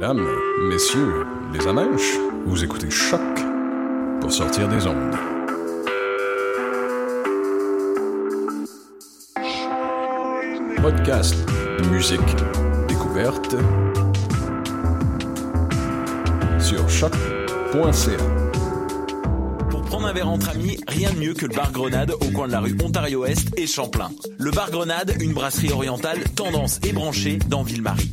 Mesdames, messieurs, les amèches, vous écoutez Choc pour sortir des ondes. Podcast, musique, découverte sur choc.ca. Pour prendre un verre entre amis, rien de mieux que le bar Grenade au coin de la rue Ontario-Est et Champlain. Le bar Grenade, une brasserie orientale tendance et branchée dans Ville-Marie.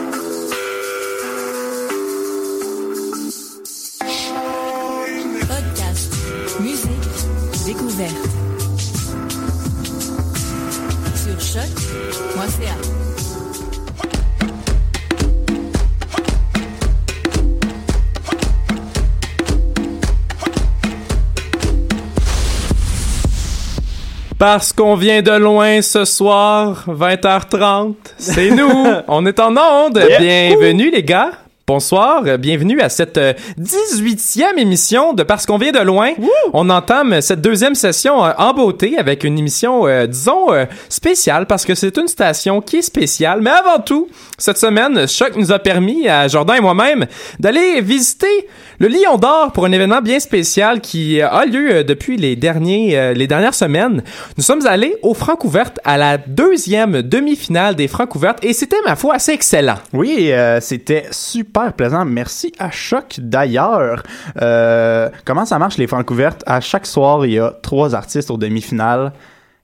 Parce qu'on vient de loin ce soir, 20h30, c'est nous, on est en onde. Bienvenue les gars. Bonsoir, euh, bienvenue à cette euh, 18e émission de Parce qu'on vient de loin. On entame cette deuxième session euh, en beauté avec une émission, euh, disons, euh, spéciale parce que c'est une station qui est spéciale. Mais avant tout, cette semaine, Choc nous a permis, à Jordan et moi-même, d'aller visiter le Lion d'Or pour un événement bien spécial qui euh, a lieu euh, depuis les, derniers, euh, les dernières semaines. Nous sommes allés aux Francouvertes à la deuxième demi-finale des Francouvertes et c'était, ma foi, assez excellent. Oui, euh, c'était super plaisant. Merci à Choc d'ailleurs. Euh, comment ça marche les Francouvertes? À chaque soir, il y a trois artistes aux demi-finales.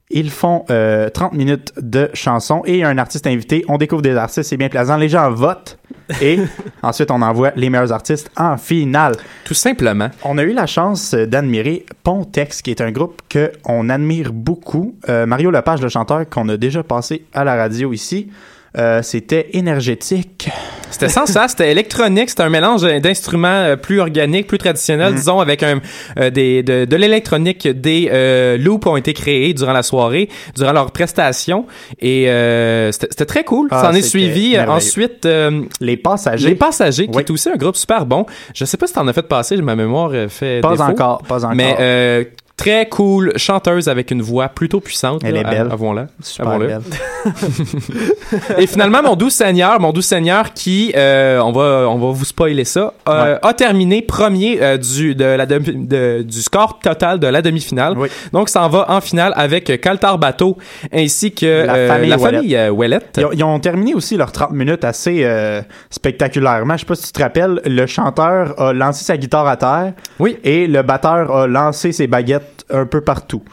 Ils font euh, 30 minutes de chansons et il y a un artiste invité. On découvre des artistes, c'est bien plaisant. Les gens votent et ensuite on envoie les meilleurs artistes en finale. Tout simplement. On a eu la chance euh, d'admirer Pontex, qui est un groupe que on admire beaucoup. Euh, Mario Lepage, le chanteur qu'on a déjà passé à la radio ici, euh, c'était énergétique. C'était sans ça, c'était électronique, c'était un mélange d'instruments euh, plus organiques, plus traditionnels, disons, avec un, euh, des, de, de l'électronique. Des euh, loops ont été créés durant la soirée, durant leur prestation, et euh, c'était très cool. Ah, Ça en est suivi ensuite euh, Les passagers. Les Passagers, qui Oui. est aussi un groupe super bon. Je sais pas si t'en as fait passer, ma mémoire fait Pas défaut. encore, pas encore. Mais euh, très cool, chanteuse avec une voix plutôt puissante. Elle là, est belle. Avouons-la. Super Avouons-le. belle. Et finalement, mon doux Seigneur, mon doux Seigneur qui, euh, on va, on va vous spoiler ça, euh, a terminé premier euh, du de la demi- de- du score total de la demi-finale. Oui. Donc, ça en va en finale avec Caltar Bateau ainsi que La euh, famille la famille euh. Ils ont, ils ont terminé aussi leurs 30 minutes assez euh, spectaculairement. Je sais pas si tu te rappelles, le chanteur a lancé sa guitare à terre Oui. et le batteur a lancé ses baguettes un peu partout.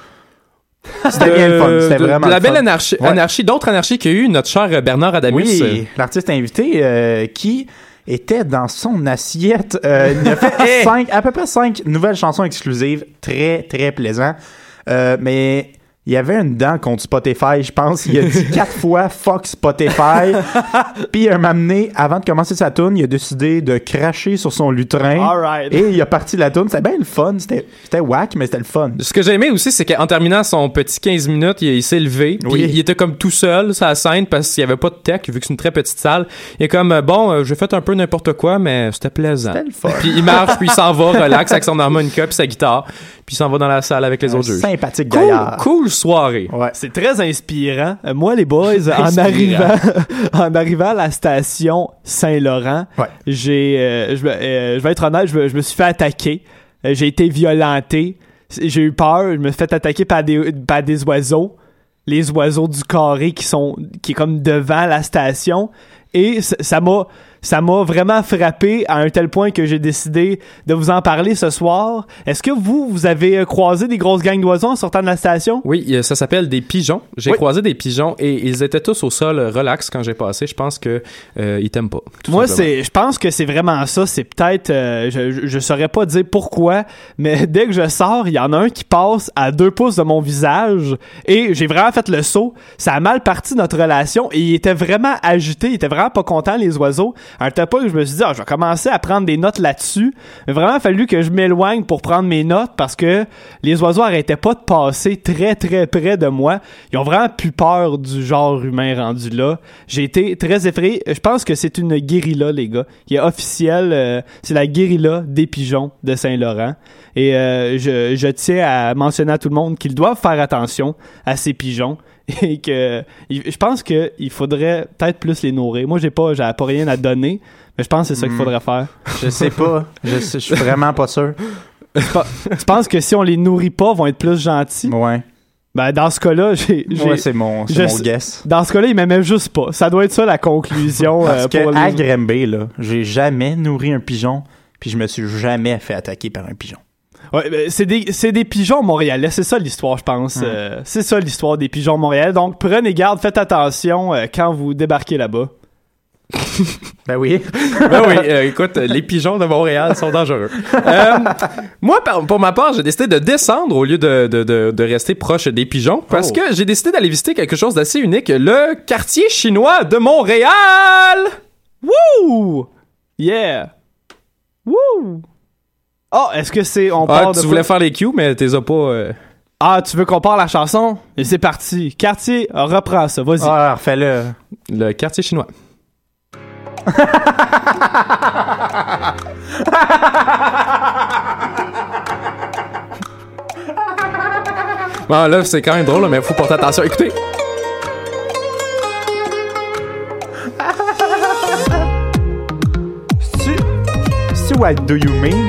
C'était bien le fun. C'était Euh, vraiment de la le belle fun. anarchie, Ouais. anarchie d'autres anarchies qu'il y a eu notre cher Bernard Adamus. Oui, l'artiste invité euh, qui était dans son assiette. Euh, il a fait cinq, à peu près cinq nouvelles chansons exclusives, très très plaisant. Euh, mais il y avait une dent contre Spotify, je pense. Il a dit quatre fois fuck Spotify. Puis un moment donné, avant de commencer sa tune, il a décidé de cracher sur son lutrin. Alright. Et il a parti la tune. C'était bien le fun. C'était c'était whack, mais c'était le fun. Ce que j'ai aimé aussi, c'est qu'en terminant son petit 15 minutes, il, il s'est levé. Puis Oui. il était comme tout seul sur la scène parce qu'il n'y avait pas de tech, vu que c'est une très petite salle. Il est comme, euh, bon, euh, j'ai fait un peu n'importe quoi, mais c'était plaisant. C'était le fun. Puis il marche, puis il s'en va, relax avec son harmonica puis sa guitare. Puis s'en va dans la salle avec les Un autres juges. sympathique Cool, gaillard. cool soirée. Ouais. C'est très inspirant. Euh, Moi, les boys, en arrivant, en arrivant à la station Saint-Laurent, Ouais. j'ai, euh, je, me- euh, je vais être honnête, je me, je me suis fait attaquer. Euh, j'ai été violenté. J'ai eu peur. Je me suis fait attaquer par des, par des oiseaux. Les oiseaux du carré qui sont, qui est comme devant la station. Et ça m'a, ça m'a vraiment frappé à un tel point que j'ai décidé de vous en parler ce soir. Est-ce que vous, vous avez euh, croisé des grosses gangs d'oiseaux en sortant de la station? Oui, euh, ça s'appelle des pigeons. J'ai Oui. croisé des pigeons et ils étaient tous au sol, euh, relax quand j'ai passé. Je pense que euh, ils t'aiment pas. Moi, c'est, je pense que c'est vraiment ça. C'est peut-être, euh, je, je, je saurais pas dire pourquoi, mais dès que je sors, il y en a un qui passe à deux pouces de mon visage et j'ai vraiment fait le saut. Ça a mal parti notre relation et il était vraiment agité, il était vraiment pas content les oiseaux. Un point que je me suis dit, ah, je vais commencer à prendre des notes là-dessus. Mais vraiment, il a fallu que je m'éloigne pour prendre mes notes parce que les oiseaux arrêtaient pas de passer très très près de moi. Ils ont vraiment plus peur du genre humain rendu là. J'ai été très effrayé. Je pense que c'est une guérilla, les gars, qui est officielle. euh, c'est la guérilla des pigeons de Saint-Laurent. Et euh, je, je tiens à mentionner à tout le monde qu'ils doivent faire attention à ces pigeons et que il- je pense que il faudrait peut-être plus les nourrir. Moi, j'ai pas, j'ai pas rien à donner, mais je pense que c'est ça qu'il Mm. faudrait faire. Je sais pas. Je, sais- je suis vraiment pas sûr. Tu penses que si on les nourrit pas, ils vont être plus gentils? Ouais. Ben, dans ce cas-là, j'ai, Ouais, c'est mon, je guess. dans ce cas-là, ils m'aimaient juste pas. Ça doit être ça la conclusion Parce euh, que pour à les... Là, j'ai jamais nourri un pigeon, puis je me suis jamais fait attaquer par un pigeon. Ouais, ben, c'est des, c'est des pigeons montréalais, c'est ça l'histoire, je pense. Euh, c'est ça l'histoire des pigeons montréalais. Donc, prenez garde, faites attention euh, quand vous débarquez là-bas. Ben oui. Ben oui, euh, écoute, les pigeons de Montréal sont dangereux. Euh, moi, pour ma part, j'ai décidé de descendre au lieu de, de, de, de rester proche des pigeons parce Oh. que j'ai décidé d'aller visiter quelque chose d'assez unique, le quartier chinois de Montréal. Wouh! Yeah! Wouh! Oh, est-ce que c'est... On Ah, part tu voulais faire les cues, mais t'es as pas... euh, Ah, tu veux qu'on parle la chanson? Et c'est parti. Quartier, reprends ça, vas-y. Ah, refais-le. le quartier chinois. Bon, là, c'est quand même drôle, mais faut porter attention. Écoutez. C'est-tu What Do You Mean?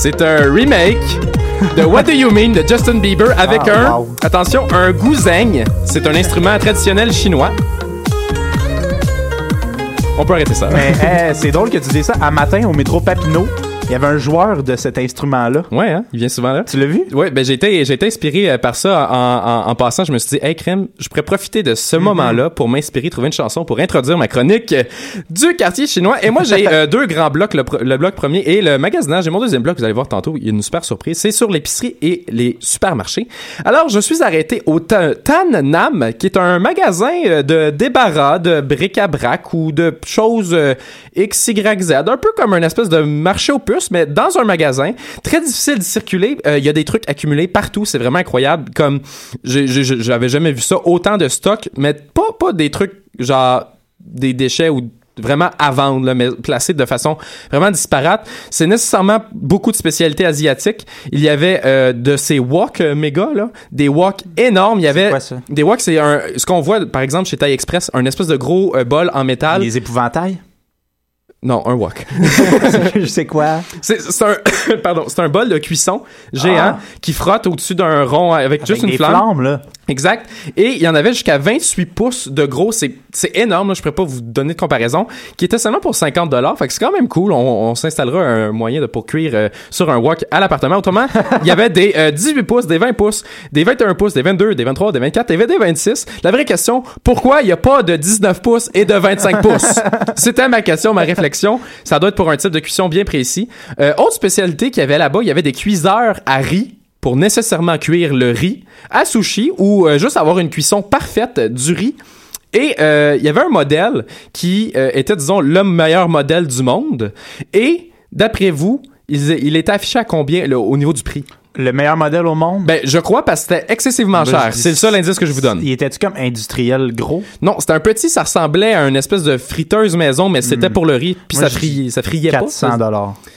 C'est un remake de What Do You Mean de Justin Bieber avec Ah, un, wow. attention, un guzheng. C'est un instrument traditionnel chinois. On peut arrêter ça. Mais eh, c'est drôle que tu dis ça. À matin, au métro Papineau, il y avait un joueur de cet instrument-là. Ouais, hein, il vient souvent là. Tu l'as vu? Ouais, ben j'ai été, j'ai été inspiré euh, par ça en, en, en passant. Je me suis dit, hey crème, je pourrais profiter de ce moment-là pour m'inspirer, trouver une chanson pour introduire ma chronique euh, du quartier chinois. Et moi, j'ai euh, deux grands blocs, le, le bloc premier et le magasinage. J'ai mon deuxième bloc, vous allez voir tantôt, il y a une super surprise. C'est sur l'épicerie et les supermarchés. Alors, je suis arrêté au Ta- Tan Nam, qui est un magasin de débarras, de bric-à-brac ou de choses euh, X, Y, Z. Un peu comme un espèce de marché aux puces, mais dans un magasin. Très difficile de circuler. Euh, Il y a des trucs accumulés partout. C'est vraiment incroyable. Comme, j'avais jamais vu ça. Autant de stock, mais pas, pas des trucs genre des déchets ou vraiment à vendre, là, mais placés de façon vraiment disparate. C'est nécessairement beaucoup de spécialités asiatiques. Il y avait euh, de ces wok euh, méga, là, des wok énormes. Il y avait quoi, ça? des wok, c'est un, ce qu'on voit par exemple chez Thai Express, un espèce de gros euh, bol en métal. Les épouvantails? Non, un wok. je sais quoi? C'est un, pardon, c'est un bol de cuisson géant Ah. qui frotte au-dessus d'un rond avec, juste Avec une des flamme. flammes, là. Exact. Et il y en avait jusqu'à 28 pouces de gros. C'est, c'est énorme. Là. Je pourrais pas vous donner de comparaison. Qui était seulement pour 50 dollars. Fait que c'est quand même cool. On, on s'installera un moyen de pour cuire euh, sur un wok à l'appartement. Autrement, il y avait des euh, 18 pouces, des 20 pouces, des 21 pouces, des 22, des 23, des 24, des 26. La vraie question, pourquoi il n'y a pas de 19 pouces et de 25 pouces? C'était ma question, ma réflexion. Ça doit être pour un type de cuisson bien précis. Euh, autre spécialité qu'il y avait là-bas, il y avait des cuiseurs à riz pour nécessairement cuire le riz à sushi ou euh, juste avoir une cuisson parfaite du riz. Et euh, il y avait un modèle qui était, disons, le meilleur modèle du monde. Et d'après vous, il, il était affiché à combien au niveau du prix? Le meilleur modèle au monde? Ben, je crois parce que c'était excessivement Ben, cher. C'est le seul indice que je vous donne. Il était-tu comme industriel gros? Non, c'était un petit, ça ressemblait à une espèce de friteuse maison, mais c'était Hmm. pour le riz, puis ça friait, ça friait 400 pas. dollars. Ça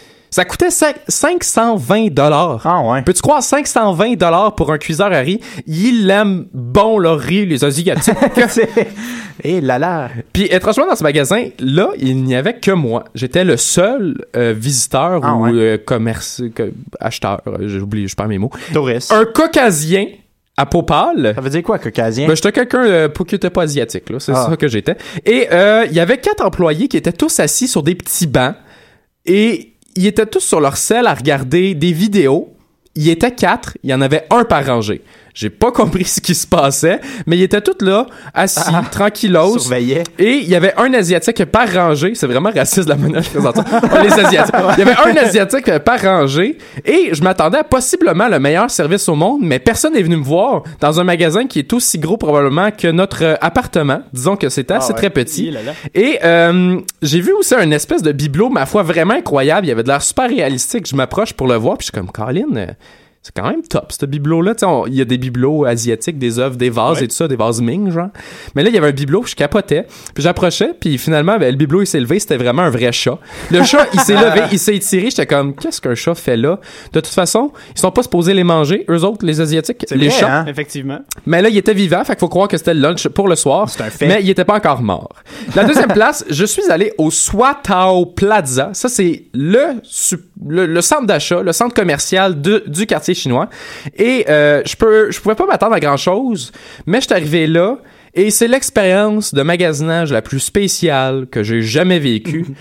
coûtait cinq- 520 dollars. Ah ouais. Peux-tu croire 520 dollars pour un cuiseur à riz? Il aime bon le riz, les Asiatiques. Et là là. Puis étrangement, dans ce magasin, là, il n'y avait que moi. J'étais le seul euh, visiteur Ah ou ouais. euh, commerce, acheteur, euh, j'ai oublié, je perds mes mots. Touriste. Un caucasien à peau pâle. Ça veut dire quoi, caucasien? Ben, j'étais quelqu'un euh, qui était pas asiatique, là. C'est Ah. ça que j'étais. Et euh, il y avait quatre employés qui étaient tous assis sur des petits bancs et ils étaient tous sur leur selle à regarder des vidéos. Il y était quatre, il y en avait un par rangée. J'ai pas compris ce qui se passait, mais ils étaient tous là, assis, Ah. tranquillos. Surveillait. Et il y avait un Asiatique par rangée. C'est vraiment raciste la manière dont je présente ça. Oh, les Asiatiques. Il y avait un Asiatique par rangée. Et je m'attendais à possiblement le meilleur service au monde, mais personne n'est venu me voir dans un magasin qui est aussi gros probablement que notre euh, appartement. Disons que assez Ah ouais. très petit. Hi là là. Et euh, j'ai vu aussi un espèce de bibelot, ma foi, vraiment incroyable. Il y avait de l'air super réalistique. Je m'approche pour le voir, puis je suis comme, Colin, euh, c'est quand même top, ce bibelot-là. Tu sais, on- Il y a des bibelots asiatiques, des œuvres, des vases et tout ça, des vases Ming, genre. Mais là, il y avait un bibelot, je capotais. Puis j'approchais, puis finalement, ben, le bibelot, il s'est levé, c'était vraiment un vrai chat. Le chat, il s'est levé, il s'est étiré. J'étais comme, qu'est-ce qu'un chat fait là? De toute façon, ils sont pas supposés les manger, eux autres, les Asiatiques, les vrai, chats. hein? Effectivement. Mais là, il était vivant, fait qu'il faut croire que c'était le lunch pour le soir. C'est un fait. Mais il était pas encore mort. La deuxième place, je suis allé au Swatao Plaza. Ça, c'est le, le, le centre d'achat, le centre commercial de- du quartier chinois. Et euh, je peux, je pouvais pas m'attendre à grand chose, mais je suis arrivé là. Et c'est l'expérience de magasinage la plus spéciale que j'ai jamais vécue.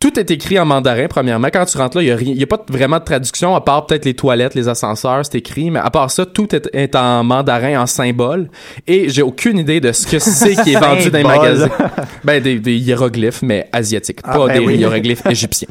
Tout est écrit en mandarin, premièrement. Quand tu rentres là, il n'y a, a pas vraiment de traduction, à part peut-être les toilettes, les ascenseurs, c'est écrit. Mais à part ça, tout est, est en mandarin, en symbole. Et j'ai aucune idée de ce que c'est qui est vendu dans les magasins. Ben, des, des hiéroglyphes, mais asiatiques. Ah, pas ben des oui. hiéroglyphes égyptiens.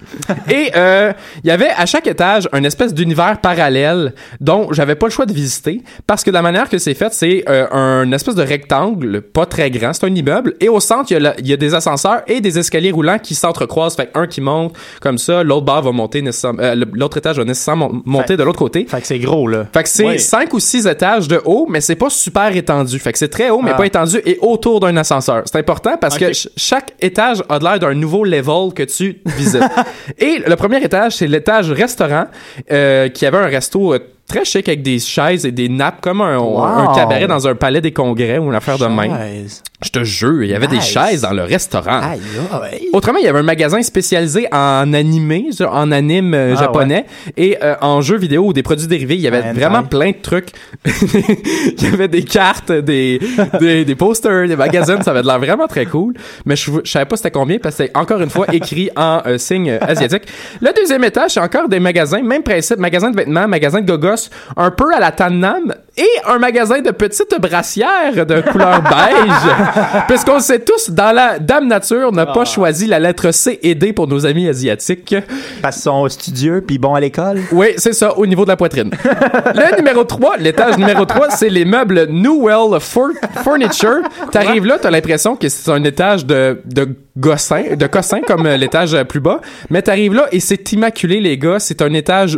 Et euh, il y avait à chaque étage un espèce d'univers parallèle dont j'avais pas le choix de visiter parce que de la manière que c'est fait, c'est euh, un espèce de rectangle, pas très grand, c'est un immeuble. Et au centre, il y, a y des ascenseurs et des escaliers roulants qui s'entrecroisent. Fait un qui monte comme ça, l'autre barre va monter nécessairement, euh, l'autre étage va nécessairement mon- monter Fait- de l'autre côté. Fait que c'est gros, là. Fait que c'est cinq ou six étages de haut, mais c'est pas super étendu. Fait que c'est très haut, mais Ah. pas étendu et autour d'un ascenseur. C'est important parce que ch- chaque étage a de l'air d'un nouveau level que tu visites. et le premier étage, c'est l'étage restaurant, euh, qui avait un resto euh, très chic avec des chaises et des nappes comme un, Wow. un cabaret dans un palais des congrès ou une affaire de même. Chaise. Je te jure, il y avait des chaises dans le restaurant. Aïe, aïe. Autrement, il y avait un magasin spécialisé en animé, en anime euh, Ah, japonais et euh, en jeux vidéo ou des produits dérivés. Il y avait hentai. vraiment plein de trucs. il y avait des cartes, des, des, des posters, des magazines. Ça avait l'air vraiment très cool. Mais je, je savais pas c'était combien parce que c'était encore une fois écrit en euh, signe euh, asiatique. Le deuxième étage, c'est encore des magasins. Même principe, magasin de vêtements, magasin de gogos, un peu à la Tannam et un magasin de petites brassières de couleur beige. Puisqu'on sait tous, dans la Dame Nature n'a pas choisi la lettre C et D pour nos amis asiatiques. Parce qu'ils sont studieux puis bons à l'école. Oui, c'est ça, au niveau de la poitrine. le numéro 3, l'étage numéro 3, c'est les meubles Newell Fur- Furniture. T'arrives là, t'as l'impression que c'est un étage de, de gossin, de cossin comme l'étage plus bas. Mais t'arrives là et c'est immaculé, les gars. C'est un étage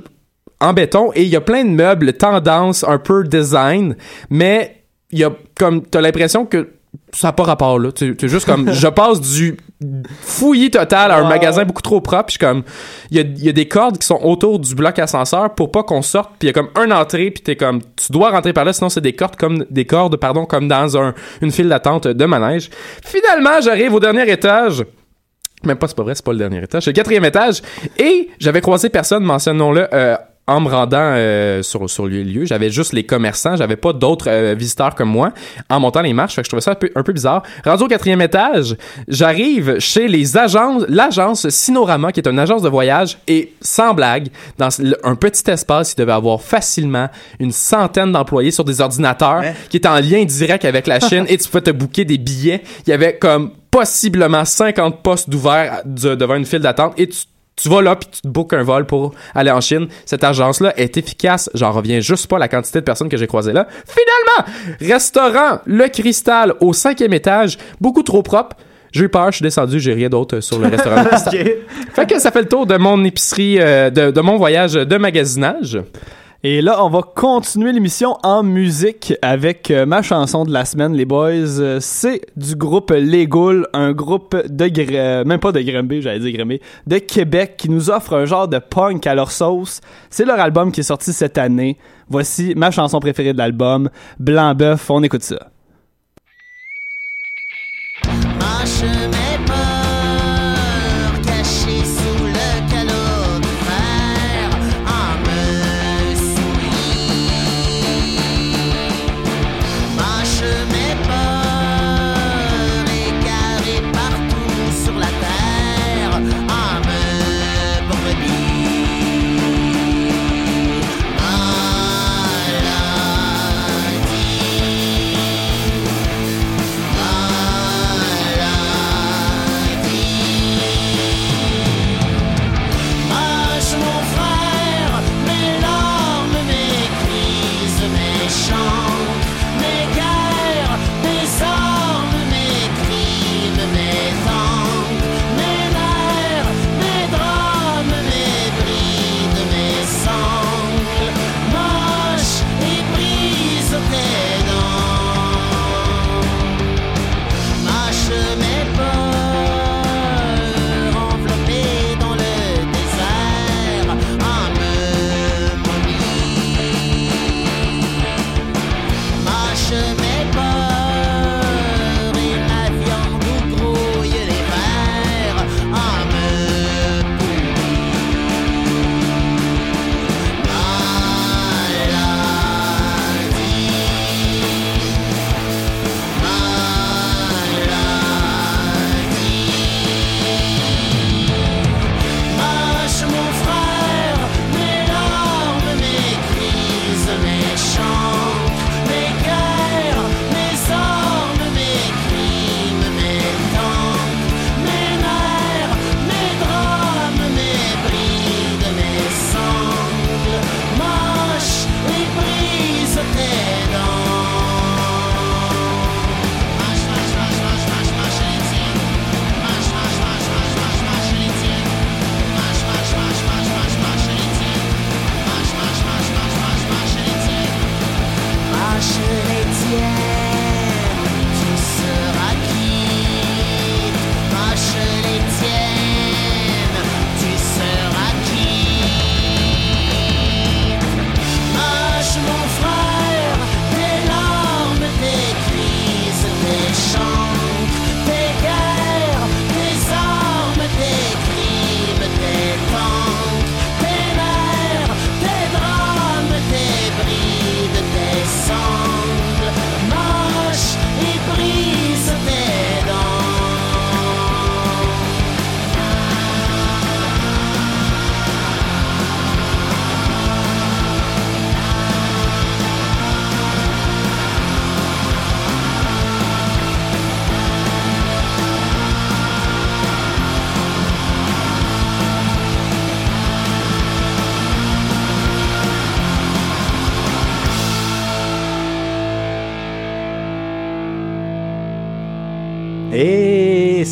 en béton et il y a plein de meubles tendance, un peu design, mais il y a comme, t'as l'impression que ça n'a pas rapport là. Tu es juste comme, je passe du fouillis total à un magasin beaucoup trop propre. Puis je suis comme, il y a, y a des cordes qui sont autour du bloc ascenseur pour pas qu'on sorte. Puis il y a comme un entrée. Puis t'es comme, tu dois rentrer par là, sinon c'est des cordes comme des cordes, pardon, comme dans un, une file d'attente de manège. Finalement, j'arrive au dernier étage. Même pas, c'est pas vrai, c'est pas le dernier étage. C'est le quatrième étage. Et j'avais croisé personne, mentionnons-le, euh, en me rendant euh, sur, sur le lieu. J'avais juste les commerçants. J'avais pas d'autres euh, visiteurs comme moi en montant les marches. Fait que je trouvais ça un peu, un peu bizarre. Rendu au quatrième étage, j'arrive chez les agences, l'agence Sinorama, qui est une agence de voyage. Et sans blague, dans un petit espace, il devait avoir facilement une centaine d'employés sur des ordinateurs Hein? qui étaient en lien direct avec la Chine. et tu pouvais te booker des billets. Il y avait comme possiblement 50 postes d'ouverts de- devant une file d'attente et tu tu vas là puis tu te bookes un vol pour aller en Chine. Cette agence-là est efficace. J'en reviens juste pas à la quantité de personnes que j'ai croisées là. Finalement, restaurant Le Cristal au cinquième étage, beaucoup trop propre. J'ai eu peur, je suis descendu, j'ai rien d'autre sur le restaurant. Fait que ça fait le tour de mon épicerie, euh, de, de mon voyage de magasinage. Et là, on va continuer l'émission en musique avec euh, ma chanson de la semaine, les boys. Euh, c'est du groupe Les Goules, un groupe de euh, même pas de Grimby, j'allais dire Grimby, de Québec qui nous offre un genre de punk à leur sauce. C'est leur album qui est sorti cette année. Voici ma chanson préférée de l'album, Blanc Bœuf. On écoute ça.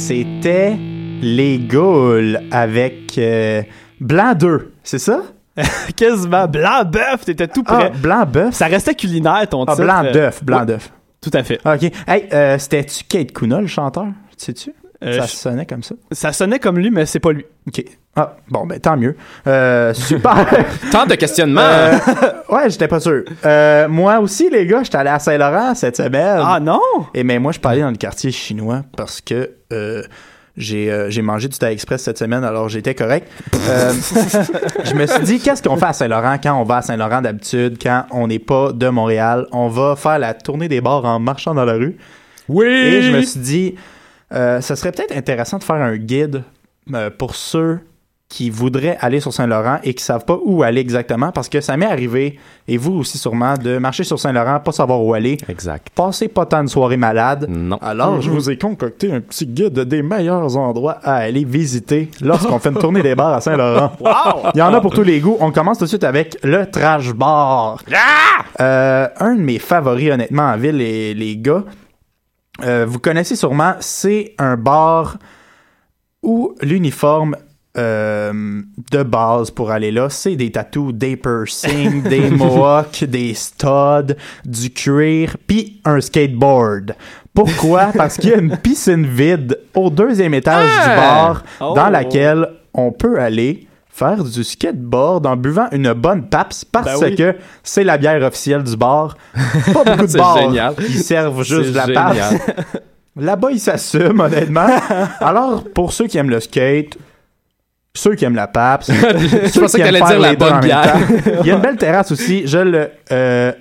C'était les Gaules avec euh, Blanc 2, c'est ça? Quasiment. Blanc bœuf, t'étais tout Ah, prêt. Blanc bœuf. Ça restait culinaire, ton Ah, titre. blanc Euh, d'œuf, blanc ouais, d'œuf. Tout à fait. Ok. Hey, euh, c'était-tu Kate Kuna, le chanteur? Sais-tu? Euh, ça je- sonnait comme ça. Ça sonnait comme lui, mais c'est pas lui. Ok. Ah, bon, ben tant mieux. Euh, super. Tant de questionnements. Euh, ouais, j'étais pas sûr. Euh, moi aussi, les gars, j'étais allé à Saint-Laurent cette semaine. Ah non? Et mais moi, je suis pas allé dans le quartier chinois parce que euh, j'ai euh, j'ai mangé du Thai Express cette semaine, alors j'étais correct. Euh, je me suis dit, qu'est-ce qu'on fait à Saint-Laurent quand on va à Saint-Laurent d'habitude, quand on n'est pas de Montréal? On va faire la tournée des bars en marchant dans la rue. oui. Et je me suis dit, euh, ça serait peut-être intéressant de faire un guide euh, pour ceux qui voudraient aller sur Saint-Laurent et qui savent pas où aller exactement parce que ça m'est arrivé, et vous aussi sûrement, de marcher sur Saint-Laurent, pas savoir où aller, Exact. passer pas tant de soirées malades. Non. Alors, je vous ai concocté un petit guide des meilleurs endroits à aller visiter lorsqu'on fait une tournée des bars à Saint-Laurent. Il y en a pour tous les goûts. On commence tout de suite avec le Trash Bar. Euh, un de mes favoris, honnêtement, en ville, les, les gars. Euh, vous connaissez sûrement, c'est un bar où l'uniforme euh, de base pour aller là, c'est des tattoos, des piercings, des mohawks, des studs, du cuir, puis un skateboard. Pourquoi? Parce qu'il y a une piscine vide au deuxième étage du bar Oh. dans laquelle on peut aller faire du skateboard en buvant une bonne PAPS parce Ben oui. que c'est la bière officielle du bar. Pas beaucoup de bars génial. qui servent juste de la génial. PAPS. Là-bas, ils s'assument, honnêtement. Alors, pour ceux qui aiment le skate, ceux qui aiment la PAPS, Je pensais allait dire la bonne bière. Il y a une belle terrasse aussi. Je le euh,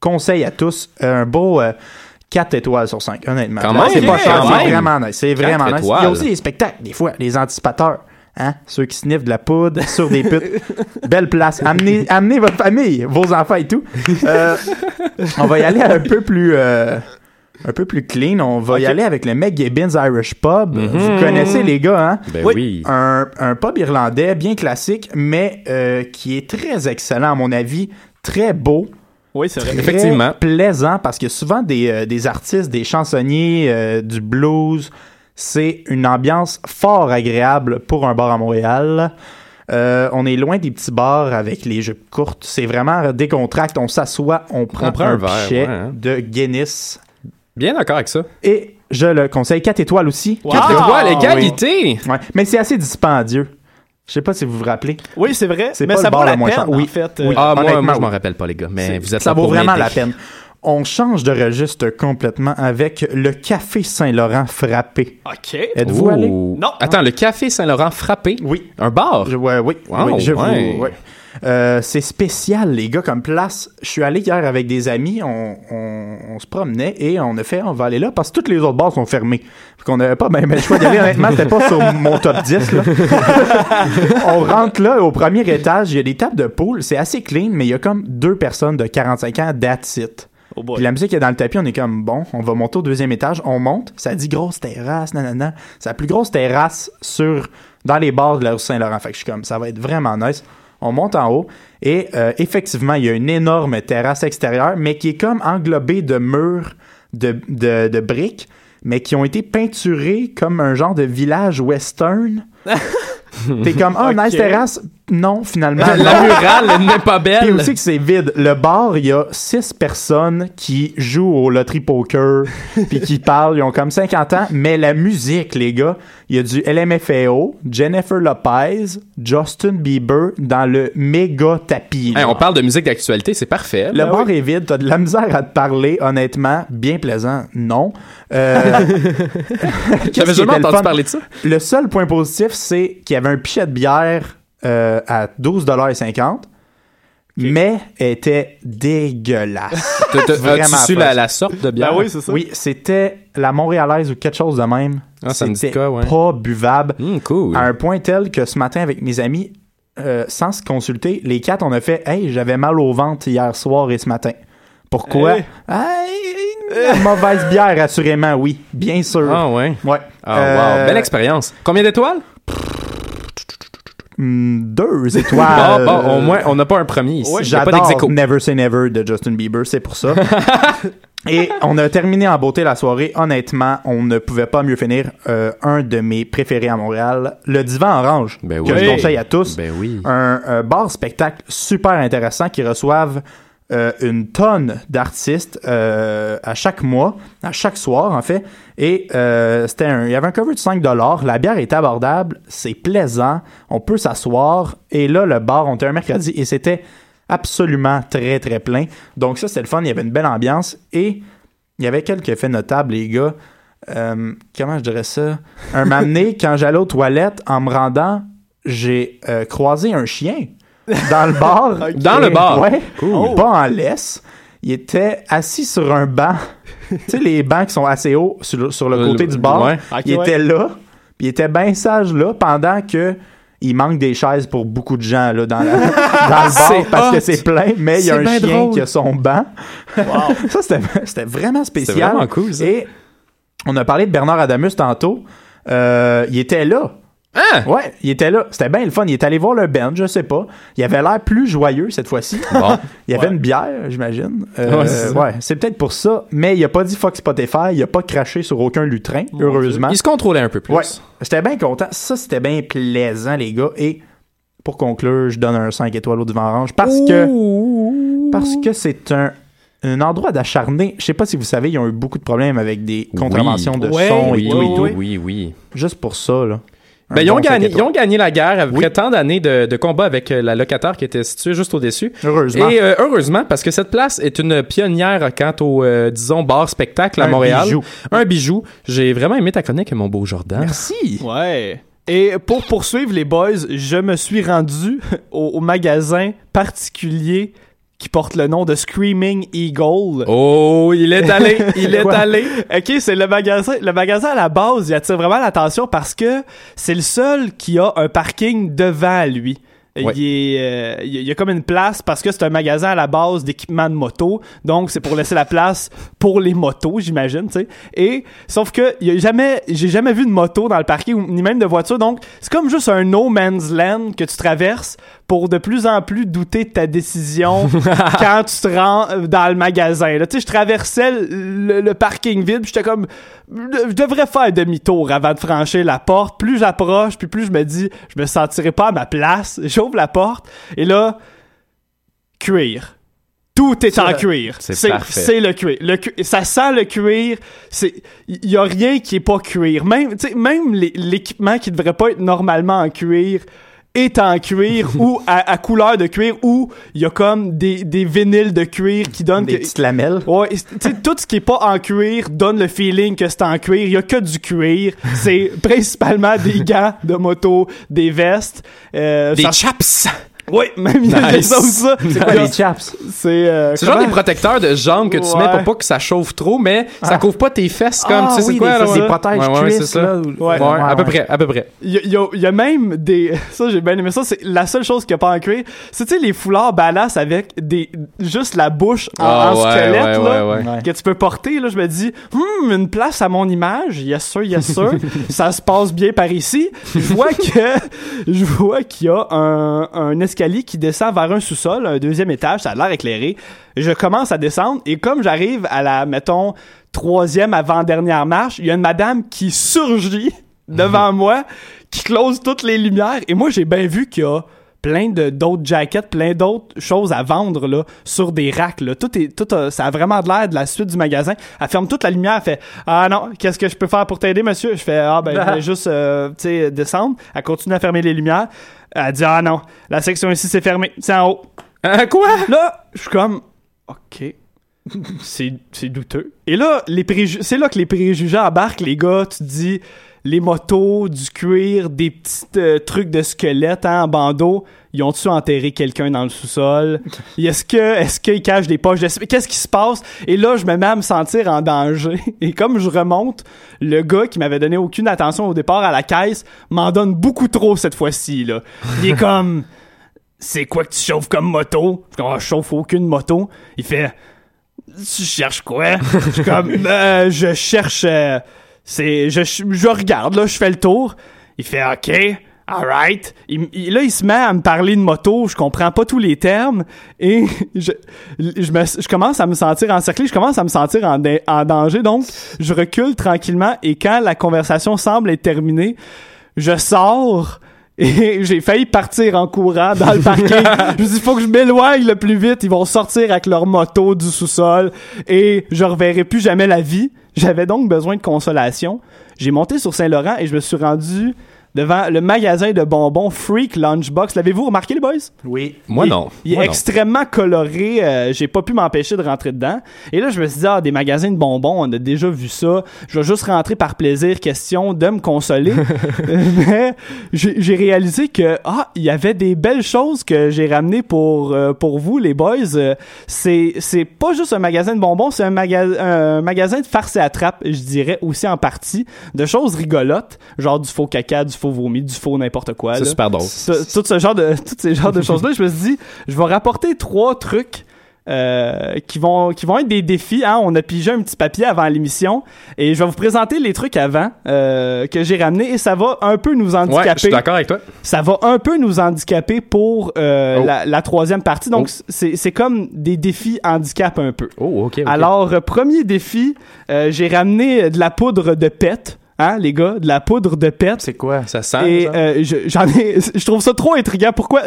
conseille à tous. Un beau euh, 4 étoiles sur 5, honnêtement. C'est pas cher, c'est vraiment nice. C'est vraiment nice. Il y a aussi des spectacles, des fois, les anticipateurs. Hein? Ceux qui sniffent de la poudre sur des putes. Belle place. Amenez, amenez votre famille, vos enfants et tout. Euh, on va y aller un peu plus... euh, un peu plus clean. On va y aller avec le McGibbons Irish Pub. Mhm. Vous connaissez les gars, hein? Ben Oui. oui. un, un pub irlandais bien classique, mais euh, qui est très excellent à mon avis, très beau, Oui, c'est vrai. très Effectivement. plaisant parce que souvent des, euh, des artistes, des chansonniers, euh, du blues, c'est une ambiance fort agréable pour un bar à Montréal. Euh, on est loin des petits bars avec les jupes courtes. C'est vraiment décontracte. On s'assoit, on prend, prend un, un verre, pichet ouais, hein. de Guinness. Bien d'accord avec ça. Et je le conseille. 4 étoiles aussi. Wow. Quatre Ah, Tu vois, étoiles. l'égalité. Ouais. Mais c'est assez dispendieux. Je sais pas si vous vous rappelez. Oui, c'est vrai. C'est mais pas ça le vaut bar la peine, cher. Oui. en fait. Oui. Euh, Ah, moi, moi je m'en rappelle pas, les gars. Mais vous êtes ça là vaut vraiment la peine. On change de registre complètement avec le Café Saint-Laurent frappé. OK. Êtes-vous allé? Non. Attends, le Café Saint-Laurent frappé? Oui. Un bar? Je, ouais, oui, Wow, oui, je vous- ouais. Euh, c'est spécial, les gars, comme place. Je suis allé hier avec des amis, on, on- on se promenait et on a fait, on va aller là parce que tous les autres bars sont fermés. Fait qu'on n'avait pas même le choix d'y aller. Honnêtement, c'était pas sur mon top 10. Là. on rentre là, au premier étage, il y a des tables de poule. C'est assez clean, mais il y a comme deux personnes de 45 ans, that's it. Oh boy. Puis la musique est dans le tapis, on est comme bon, on va monter au deuxième étage, on monte, ça dit grosse terrasse, nanana. C'est la plus grosse terrasse sur dans les bars de la rue Saint-Laurent. Fait que je suis comme ça va être vraiment nice. On monte en haut et euh, effectivement, il y a une énorme terrasse extérieure, mais qui est comme englobée de murs de, de, de briques, mais qui ont été peinturés comme un genre de village western. T'es comme, oh, nice terrasse. Non, finalement. La murale n'est pas Puis belle. aussi que c'est vide. Le bar, il y a six personnes qui jouent au loterie poker, puis qui parlent. Ils ont comme 50 ans. Mais la musique, les gars, il y a du LMFAO, Jennifer Lopez, Justin Bieber dans le méga tapis. Hey, on parle de musique d'actualité, c'est parfait. Le là. bar est vide, t'as de la misère à te parler, honnêtement, bien plaisant, non. Euh, J'avais jamais entendu parler de ça. Le seul point positif, c'est qu'il y avait un pichet de bière euh, à 12,50$, mais elle était dégueulasse. Vraiment su la, la sorte de bière? Ben oui, c'est ça. oui, c'était la montréalaise ou quelque chose de même. Ah, ça me dit C'était quoi, ouais. pas buvable. Hum, cool. À un point tel que ce matin, avec mes amis, euh, sans se consulter, les quatre, on a fait Hey, j'avais mal au ventre hier soir et ce matin. Pourquoi? Hey. Hey, la mauvaise bière, assurément, oui. Bien sûr. Ah ouais. Ouais. Ah Euh, wow, belle expérience. Combien d'étoiles? Deux Bon, étoiles. bon, au moins, on n'a pas un premier ici. Ouais, J'adore. Never Say Never de Justin Bieber, c'est pour ça. Et on a terminé en beauté la soirée. Honnêtement, on ne pouvait pas mieux finir. Euh, un de mes préférés à Montréal, le Divan Orange, Ben que oui. je conseille à tous. Ben oui. Un, un bar spectacle super intéressant qui reçoivent euh, une tonne d'artistes euh, à chaque mois, à chaque soir en fait. Et euh, c'était un, il y avait un cover de 5 La bière est abordable, c'est plaisant, on peut s'asseoir. Et là, le bar, on était un mercredi et c'était absolument très très plein. Donc ça, c'était le fun, il y avait une belle ambiance et il y avait quelques faits notables, les gars. Comment je dirais ça? Un m'amener, quand j'allais aux toilettes, en me rendant, j'ai croisé un chien dans le bar. Dans le bar? Ouais. Cool. Pas en laisse. Il était assis sur un banc. tu sais, les bancs qui sont assez hauts sur, sur le côté le- du bar. ouais. Il ouais. était là. Puis il était bien sage là pendant que il manque des chaises pour beaucoup de gens là, dans, la- dans le bar parce que c'est plein, mais il y a un chien drôle. qui a son banc. ça, c'était c'était vraiment spécial. C'est vraiment cool, ça. Et on a parlé de Bernard Adamus tantôt. Euh, il était là. Hein? Ouais, il était là. C'était bien le fun. Il est allé voir le band, je sais pas. Il avait l'air plus joyeux cette fois-ci. Bon. Il y avait une bière, j'imagine. Euh, Ouais, c'est ça. ouais, c'est peut-être pour ça. Mais il a pas dit fuck Spotify. Il a pas craché sur aucun lutrin, heureusement. Il se contrôlait un peu plus. Ouais. J'étais bien content. Ça, c'était bien plaisant, les gars. Et pour conclure, je donne un 5 étoiles au Divan Orange parce que parce que c'est un un endroit d'acharné. Je sais pas si vous savez, ils ont eu beaucoup de problèmes avec des contraventions de Ouais, son et Oui, tout oui, et tout. oui, oui, oui. Juste pour ça, là. Un Ben, ils, ont bon gagné, ils ont gagné la guerre après Oui. tant d'années de, de combat avec euh, la locataire qui était située juste au-dessus. Heureusement. Et euh, heureusement, parce que cette place est une pionnière quant au, euh, disons, bar-spectacle à Un Montréal. bijou. Un bijou. J'ai vraiment aimé ta chronique, mon beau Jordan. Merci. Ouais. Et pour poursuivre les boys, je me suis rendu au, au magasin particulier qui porte le nom de Screaming Eagle. Oh, il est allé, il est allé. Ok, c'est le magasin. Le magasin à la base, il attire vraiment l'attention parce que c'est le seul qui a un parking devant lui. Ouais. Il, euh, il y a- comme une place parce que c'est un magasin à la base d'équipement de moto. Donc, c'est pour laisser la place pour les motos, j'imagine, tu sais. Et, sauf que, il y a jamais, j'ai jamais vu de moto dans le parking, ni même de voiture. Donc, c'est comme juste un no man's land que tu traverses pour de plus en plus douter de ta décision quand tu te rends euh, dans le magasin. Là, tu sais, je traversais le, le parking vide, puis j'étais comme, je devrais faire demi-tour avant de franchir la porte. Plus j'approche, puis plus je me dis, je me sentirai pas à ma place. J'ouvre la porte, et là, cuir. Tout est en cuir. c'est parfait. C'est le cuir. Le cu- ça sent le cuir. C'est, il y a rien qui est pas cuir. Même, tu sais, même l'équipement qui devrait pas être normalement en cuir est en cuir ou à, à couleur de cuir ou il y a comme des, des vinyles de cuir qui donnent Des que- petites lamelles. Ouais, tout ce qui est pas en cuir donne le feeling que c'est en cuir. Il y a que du cuir. C'est principalement des gants de moto, des vestes. Euh, Des ça- chaps. Oui, même il y a des choses ça. C'est quoi les chaps? C'est euh, C'est genre des protecteurs de jambes que tu Ouais. mets pour pas que ça chauffe trop, mais ça couvre pas tes fesses comme, Ah tu sais, oui, c'est quoi, des, là? des protèges Ouais, ouais, cuisses, c'est ça. là, ou- Ouais, Ouais, à peu près, à peu près. Il y, a- y y même des. Ça, j'ai bien aimé ça. C'est la seule chose qu'il n'y a pas en cuir. C'est, tu sais, les foulards badass avec des. Juste la bouche en, Ah, en ouais, squelette, ouais, là. ouais, ouais. Ouais. Que tu peux porter, là. Je me dis, hmm, une place à mon image. Yes, sûr, yes, sûr. ça se passe bien par ici. Je vois que. Je vois qu'il y a un, un escalier qui descend vers un sous-sol, un deuxième étage. Ça a l'air éclairé. Je commence à descendre et comme j'arrive à la, mettons, troisième avant-dernière marche, il y a une madame qui surgit devant moi, qui close toutes les lumières. Et moi, j'ai bien vu qu'il y a plein de d'autres jackets, plein d'autres choses à vendre là sur des racks là. Tout est tout a- ça a vraiment de l'air de la suite du magasin. Elle ferme toute la lumière, elle fait "Ah non, qu'est-ce que je peux faire pour t'aider monsieur Je fais "Ah ben je vais juste euh, tu sais descendre." Elle continue à fermer les lumières. Elle dit "Ah non, la section ici c'est fermé, c'est en haut." Hein, quoi? Là, je suis comme OK. c'est c'est douteux. Et là, les c'est là que les préjugés embarquent, les gars. Tu te dis les motos, du cuir, des petits euh, trucs de squelette hein, en bandeau. Ils ont-tu enterré quelqu'un dans le sous-sol? Est-ce que est-ce qu'ils cachent des poches de? Qu'est-ce qui se passe? Et là, je me mets à me sentir en danger. Et comme je remonte, le gars qui m'avait donné aucune attention au départ à la caisse m'en donne beaucoup trop cette fois-ci. Là. Il est comme c'est quoi que tu chauffes comme moto? Je, dis, Ah, je chauffe aucune moto. Il fait, tu cherches quoi? je suis comme, Euh, je cherche, euh, c'est, je, je regarde, là, je fais le tour. Il fait, ok, Alright. Il, il- là, il se met à me parler de moto, je comprends pas tous les termes et je, je, me, je commence à me sentir encerclé, je commence à me sentir en, en danger, donc je recule tranquillement et quand la conversation semble être terminée, je sors et j'ai failli partir en courant dans le parking. je me dis, faut que je m'éloigne le plus vite. Ils vont sortir avec leur moto du sous-sol et je reverrai plus jamais la vie. J'avais donc besoin de consolation. J'ai monté sur Saint-Laurent et je me suis rendu devant le magasin de bonbons Freak Lunchbox. L'avez-vous remarqué, les boys? Oui. Moi, Il- non. Il est Moi, non. extrêmement coloré. euh, J'ai pas pu m'empêcher de rentrer dedans. Et là, je me suis dit, ah, des magasins de bonbons, on a déjà vu ça. Je vais juste rentrer par plaisir, question de me consoler. Mais j'ai réalisé que, ah, il y avait des belles choses que j'ai ramenées pour, euh, pour vous, les boys. Euh, C'est c'est pas juste un magasin de bonbons, c'est un, maga- un magasin de farce et attrape, je dirais, aussi en partie, de choses rigolotes, genre du faux caca, du faux vomi, du faux n'importe quoi. C'est super drôle. tout ce genre de tous ces genres de choses là je me suis dit je vais rapporter trois trucs euh, qui vont qui vont être des défis hein. on a pigé un petit papier avant l'émission et je vais vous présenter les trucs avant euh, que j'ai ramenés et ça va un peu nous Ouais, je handicaper suis d'accord avec toi. ça va un peu nous handicaper pour euh, Oh. la, la troisième partie donc Oh. c'est c'est comme des défis handicap un peu Oh, ok. alors, premier défi, j'ai ramené de la poudre de pète. Hein, les gars, de la poudre de pète. C'est quoi? ça sent. Et euh, je- j'en ai, je trouve ça trop intriguant. Pourquoi?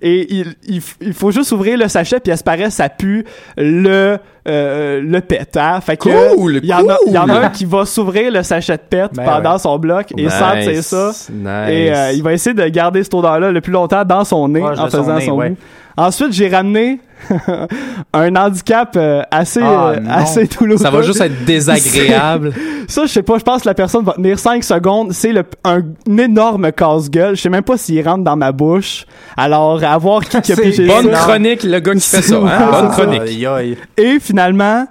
Et il, il, faut juste ouvrir le sachet puis à ce paraît ça pue le euh, le pet. Hein? Fait que Cool, il y en a, il y en a un qui va s'ouvrir le sachet de pet Ben pendant ouais. son bloc et Nice, sentir ça. Nice. Et euh, il va essayer de garder cette odeur-là le plus longtemps dans son nez Proche en son faisant nez, son ouais. goût. Ensuite, j'ai ramené un handicap euh, assez Ah, euh, non. assez douloureux. Ça va juste être désagréable. Ça, je sais pas, je pense que la personne va tenir 5 secondes. C'est le- un, énorme casse-gueule. Je sais même pas s'il rentre dans ma bouche. Alors, à voir qui, qui a pigé Bonne ça. chronique, le gars qui fait ça. Hein? Bonne ça. chronique. Et finalement,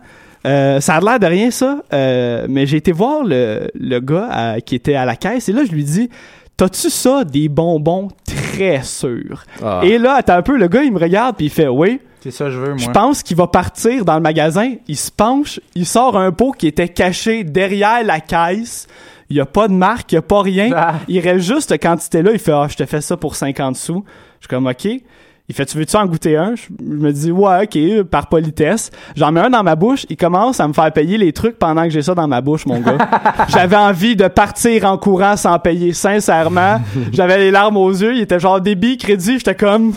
euh, ça a l'air de rien, ça. euh, mais j'ai été voir le, le gars à- qui était à la caisse. Et là, je lui dis, t'as-tu ça, des bonbons très sûrs? Ah. Et là, attends un peu, le gars, il me regarde puis il fait, oui. C'est ça que je veux, moi. Je pense qu'il va partir dans le magasin. Il se penche, il sort un pot qui était caché derrière la caisse. Il y a pas de marque, il y a pas rien. Ah. Il reste juste cette quantité-là. Il fait, ah, je te fais ça pour 50 sous. Je suis comme, OK. Il fait, tu veux-tu en goûter un? Je, je me dis, ouais, OK, par politesse. J'en mets un dans ma bouche. Il commence à me faire payer les trucs pendant que j'ai ça dans ma bouche, mon gars. J'avais envie de partir en courant sans payer, sincèrement. J'avais les larmes aux yeux. Il était genre débit, crédit. J'étais comme,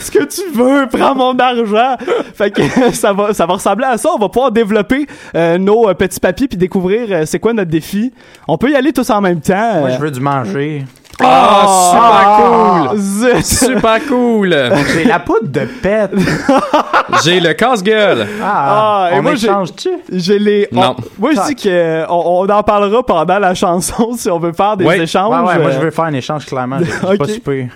ce que tu veux, prends mon argent. Fait que ça va, ça va ressembler à ça. On va pouvoir développer euh, nos euh, petits papiers puis découvrir euh, c'est quoi notre défi. On peut y aller tous en même temps. Moi, je veux du manger. Ah, super cool! Zut. Super cool! J'ai la poudre de pète. J'ai le casse-gueule. Ah, et on moi, échange-tu? J'ai les. on- Non. moi, je dis que euh, on, en parlera pendant la chanson si on veut faire des échanges. Ouais, ouais, moi, je veux faire un échange, clairement. Je suis Ok. pas super.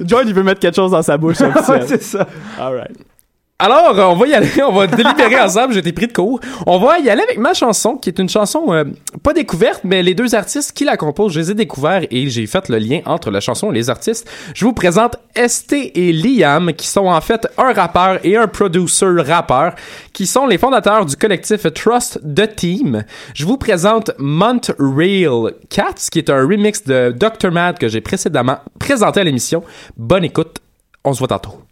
John, il veut mettre quelque chose dans sa bouche. c'est ça. All right. Alors, euh, on va y aller, on va délibérer ensemble, j'ai été pris de court. On va y aller avec ma chanson, qui est une chanson euh, pas découverte, mais les deux artistes qui la composent, je les ai découverts et j'ai fait le lien entre la chanson et les artistes. Je vous présente ST et Liam, qui sont en fait un rappeur et un producer rappeur, qui sont les fondateurs du collectif Trust the Team. Je vous présente Montreal Cats, qui est un remix de Dr. Mad que j'ai précédemment présenté à l'émission. Bonne écoute, on se voit tantôt.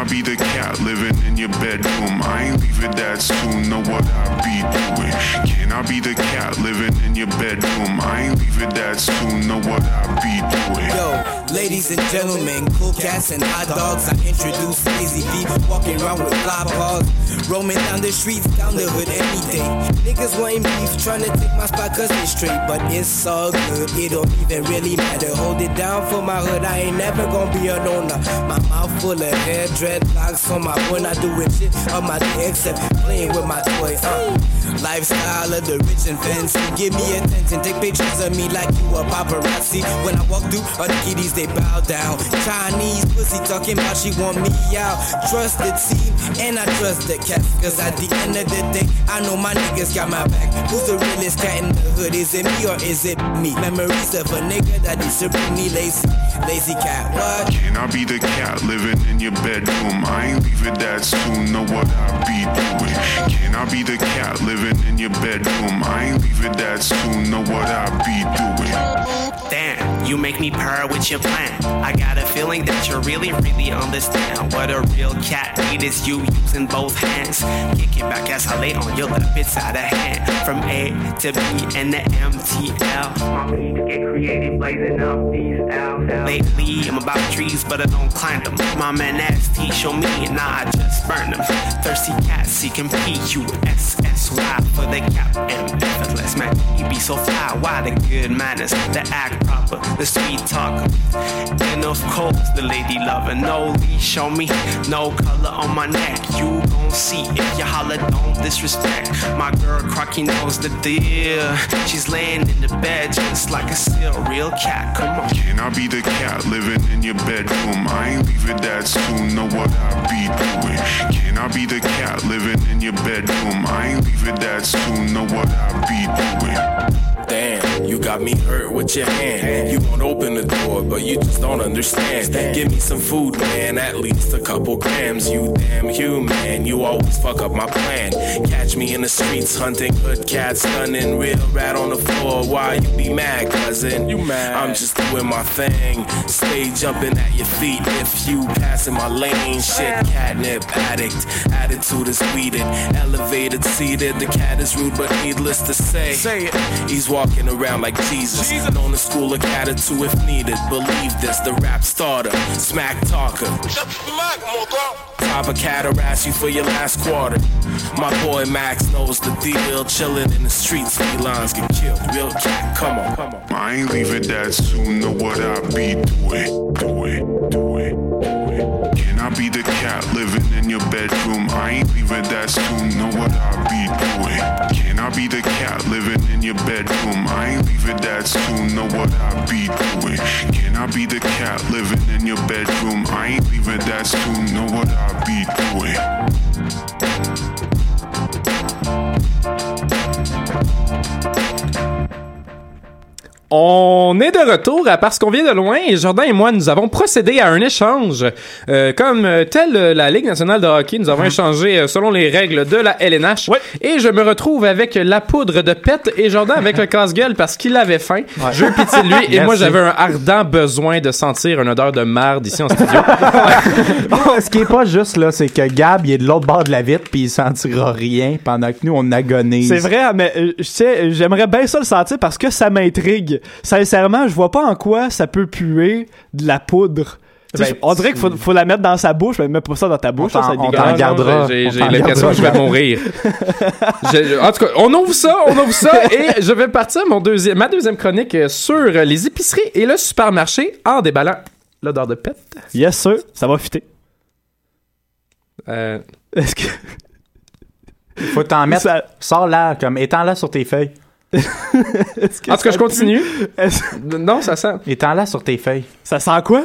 I be the cat living in your bedroom? I ain't leaving that soon, know what I be doing. Can I be the cat living in your bedroom? I ain't leaving that soon, know what I be doing. Yo, ladies and gentlemen, cool cats and hot dogs. I introduce Crazy V, walking around with fly paws. Roaming down the streets, down the hood any day. Niggas wanting beef, trying to take my spot cause they straight. But it's all good, it don't even really matter. Hold it down for my hood, I ain't never gonna be a loner. My mouth full of hairdressing. Dreadlocks on my boy, not doing shit on my day except playing with my toy. Uh. Lifestyle of the rich and fancy. Give me attention, take pictures of me like you a paparazzi. When I walk through, all the kiddies they bow down. Chinese pussy talking about she want me out. Trust the team and I trust the cat. Cause at the end of the day, I know my niggas got my back. Who's the realest cat in the hood? Is it me or is it me? Memories of a nigga that is supremely lazy. Lazy cat, what? Can I be the cat living in your bedroom? I ain't leaving that soon, know what I be doing. Can I be the cat living in your bedroom? I ain't leaving that soon, know what I be doing. Damn, you make me purr with your plan. I got a feeling that you really, really understand what a real cat need is you using both hands. Kicking back as I lay on your lap, it's out of hand. From A to B and the MTL. Need to get creative, blazing up these L's. Lately, I'm about trees, but I don't climb them. My man ST show me, and I just burn them. Thirsty cats seeking P-U-S-S-Y for the cap and effortless, man. He be so fly, why the good manners, the act proper, the sweet talker. And of course, the lady lover. No leash show me, no color on my neck. You gon' see if you holler, don't disrespect. My girl Crocky knows the deal. She's laying in the bed just like a still real cat. Come on. Can I be the cat living in your bedroom? I ain't leaving that soon, know what I be doing. Can I be the cat living in your bedroom? I ain't leaving that soon, know what I be doing. Damn, you got me hurt with your hand. You won't open the door, but you just don't understand. Give me some food, man, at least a couple grams. You damn human, you always fuck up my plan. Catch me in the streets hunting hood cats, stunning real rat on the floor. Why you be mad, cousin? You mad? I'm just doing my thing. Stay jumping at your feet if you pass in my lane. Shit, catnip addict. Attitude is weeded, elevated, seated. The cat is rude, but needless to say, say it. He's walking around like Jesus. Known to school of attitude if needed. Believe this, the rap starter, smack talker. Top a cat harass you for your last quarter. My boy Max knows the deal. Chilling in the streets, felines get killed. Real cat, come on, come on. I ain't leaving that soon, know what I be doing. Do it, do it, do it. Can I be the cat living in your bedroom? I ain't leaving that soon, know what I be doing. Can I be the cat living in your bedroom? I ain't leaving that soon, know what I be doing. Can I be the cat living in your bedroom? I ain't leaving that soon, know what I be doing. On est de retour à parce qu'on vient de loin. Et Jordan et moi nous avons procédé à un échange. Euh, comme euh, telle euh, la Ligue nationale de hockey nous avons échangé euh, selon les règles de la LNH et je me retrouve avec la poudre de pète et Jordan avec le casse-gueule parce qu'il avait faim. Je veux pitié de lui et Merci. moi j'avais un ardent besoin de sentir une odeur de merde ici en studio. Ce qui est pas juste là, c'est que Gab, il est de l'autre bord de la vitre puis il sentira rien pendant que nous on agonise. C'est vrai, mais euh, je sais, j'aimerais bien ça le sentir parce que ça m'intrigue. Sincèrement, je vois pas en quoi ça peut puer de la poudre. Sais, Ben, on dirait qu'il faut, faut la mettre dans sa bouche, mais mets pas ça dans ta bouche, on t'en gardera. J'ai l'impression que je vais mourir. Je- en tout cas, on ouvre ça, on ouvre ça et je vais partir mon deuxième, ma deuxième chronique euh, sur les épiceries et le supermarché en déballant l'odeur de pète. Yes, sir, ça va fitter. Euh, Est-ce que. Faut t'en mettre. Ça- Sors là, comme étends là sur tes feuilles. Est-ce que en tout cas, je continue. Non, ça sent, Étends là sur tes feuilles. Ça sent quoi?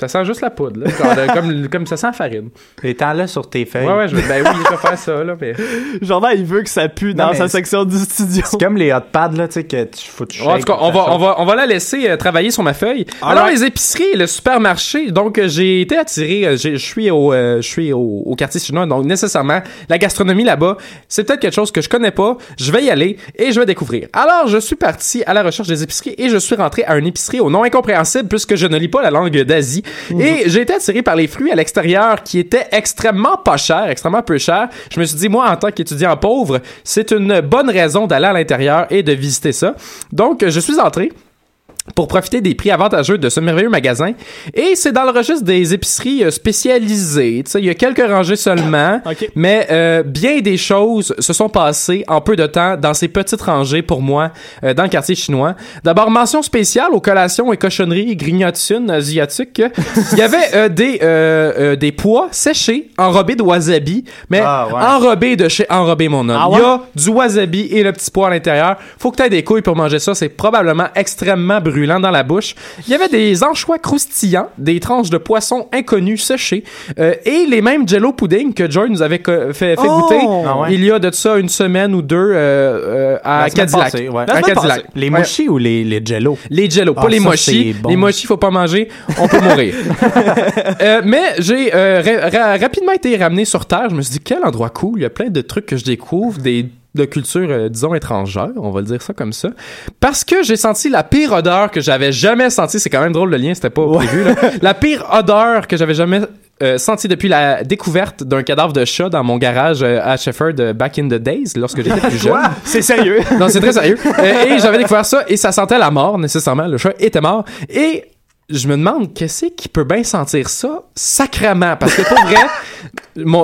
Ça sent juste la poudre, là. Genre, comme, comme ça sent la farine. Étends là sur tes feuilles. Ouais, ouais, je, ben oui, je vais faire ça, là, mais... Jordan, il veut que ça pue Non, dans sa section du studio. C'est comme les hot pads là, tu sais que tu faut tu En tout cas, on va, on va, on va la laisser euh, travailler sur ma feuille. All Alors, right. les épiceries et le supermarché. Donc, euh, j'ai été attiré, euh, je suis au, euh, je suis au, au quartier chinois. Donc, nécessairement, la gastronomie là-bas, c'est peut-être quelque chose que je connais pas. Je vais y aller et je vais découvrir. Alors, je suis parti à la recherche des épiceries et je suis rentré à une épicerie au nom incompréhensible puisque je ne lis pas la langue d'Asie. Et j'ai été attiré par les fruits à l'extérieur qui étaient extrêmement pas chers, extrêmement peu chers. Je me suis dit, moi, en tant qu'étudiant pauvre, c'est une bonne raison d'aller à l'intérieur et de visiter ça. Donc, je suis entré. Pour profiter des prix avantageux de ce merveilleux magasin. Et c'est dans le registre des épiceries euh, spécialisées. Tu sais, il y a quelques rangées seulement, mais euh, bien des choses se sont passées en peu de temps dans ces petites rangées pour moi euh, dans le quartier chinois. D'abord, mention spéciale aux collations et cochonneries grignotines asiatiques. Il y avait euh, des euh, euh, des pois séchés enrobés de wasabi, mais Ah, ouais. enrobés de chez enrobé mon homme. Ah Il y a du wasabi et le petit pois à l'intérieur. Faut que tu aies des couilles pour manger ça. C'est probablement extrêmement brûlant dans la bouche. Il y avait des anchois croustillants, des tranches de poisson inconnus séchés euh, et les mêmes jello pudding que Joy nous avait fait, fait Oh! goûter Ah ouais? il y a de ça une semaine ou deux euh, euh, à Cadillac. passée, ouais. À Cadillac. Les Ouais. mochis ou les, les jello? Les jello, pas Ah, les mochis. bon. Les mochis, faut pas manger, on peut mourir. Euh, mais j'ai euh, ra- ra- rapidement été ramené sur Terre. Je me suis dit, quel endroit cool. Il y a plein de trucs que je découvre, des de culture, euh, disons, étrangère, on va le dire ça comme ça. Parce que j'ai senti la pire odeur que j'avais jamais sentie. C'est quand même drôle le lien, c'était pas prévu. là. La pire odeur que j'avais jamais euh, sentie depuis la découverte d'un cadavre de chat dans mon garage euh, à Shefford euh, back in the days, lorsque j'étais plus jeune. C'est sérieux? Non, c'est très sérieux. Et j'avais découvert ça et ça sentait la mort, nécessairement. Le chat était mort. Et je me demande, qu'est-ce qui peut bien sentir ça sacrement? Parce que pour vrai,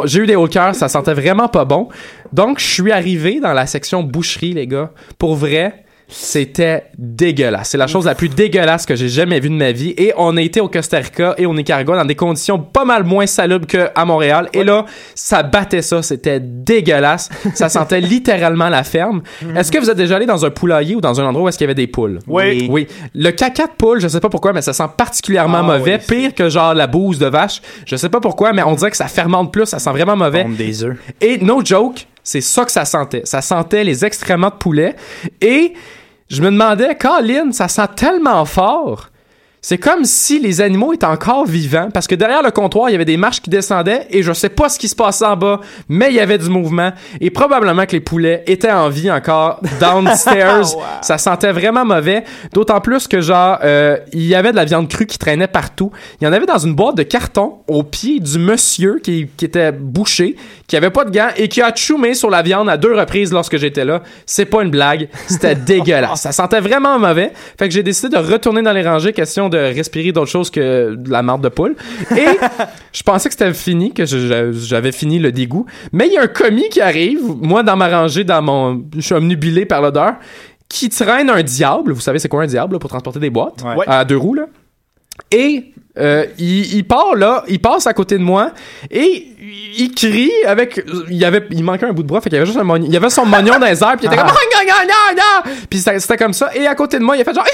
j'ai eu des hauts le cœur, ça sentait vraiment pas bon. Donc, je suis arrivé dans la section boucherie, les gars. Pour vrai, c'était dégueulasse. C'est la chose la plus dégueulasse que j'ai jamais vue de ma vie. Et on a été au Costa Rica et au Nicaragua dans des conditions pas mal moins salubres qu'à Montréal. Et là, ça battait ça. C'était dégueulasse. Ça sentait littéralement la ferme. Est-ce que vous êtes déjà allé dans un poulailler ou dans un endroit où est-ce qu'il y avait des poules? Oui. Oui. Le caca de poule, je sais pas pourquoi, mais ça sent particulièrement Ah, mauvais. oui, Pire que genre la bouse de vache. Je sais pas pourquoi, mais on dirait que ça fermente plus. Ça sent vraiment mauvais. Des œufs. Et no joke, c'est ça que ça sentait. Ça sentait les excréments de poulet. Et je me demandais, Colin, ça sent tellement fort. C'est comme si les animaux étaient encore vivants parce que derrière le comptoir, il y avait des marches qui descendaient et je sais pas ce qui se passait en bas, mais il y avait du mouvement et probablement que les poulets étaient en vie encore downstairs. Ça sentait vraiment mauvais, d'autant plus que genre euh, il y avait de la viande crue qui traînait partout. Il y en avait dans une boîte de carton au pied du monsieur qui, qui était bouché, qui avait pas de gants et qui a choumé sur la viande à deux reprises lorsque j'étais là. C'est pas une blague, c'était dégueulasse. Ça sentait vraiment mauvais. Fait que j'ai décidé de retourner dans les rangées, question de respirer d'autres choses que de la marde de poule. Et je pensais que c'était fini, que j'avais fini le dégoût. Mais il y a un commis qui arrive, moi dans ma rangée, dans mon, je suis omnubilé par l'odeur, qui traîne un diable. Vous savez c'est quoi un diable là, pour transporter des boîtes? Ouais. à deux roues là. Et euh, il, il part là, il passe à côté de moi et il crie avec il avait il manquait un bout de bras fait qu'il y avait juste un il y avait son mognon dans les airs puis il était comme Ah, puis c'était comme ça. Et à côté de moi il a fait genre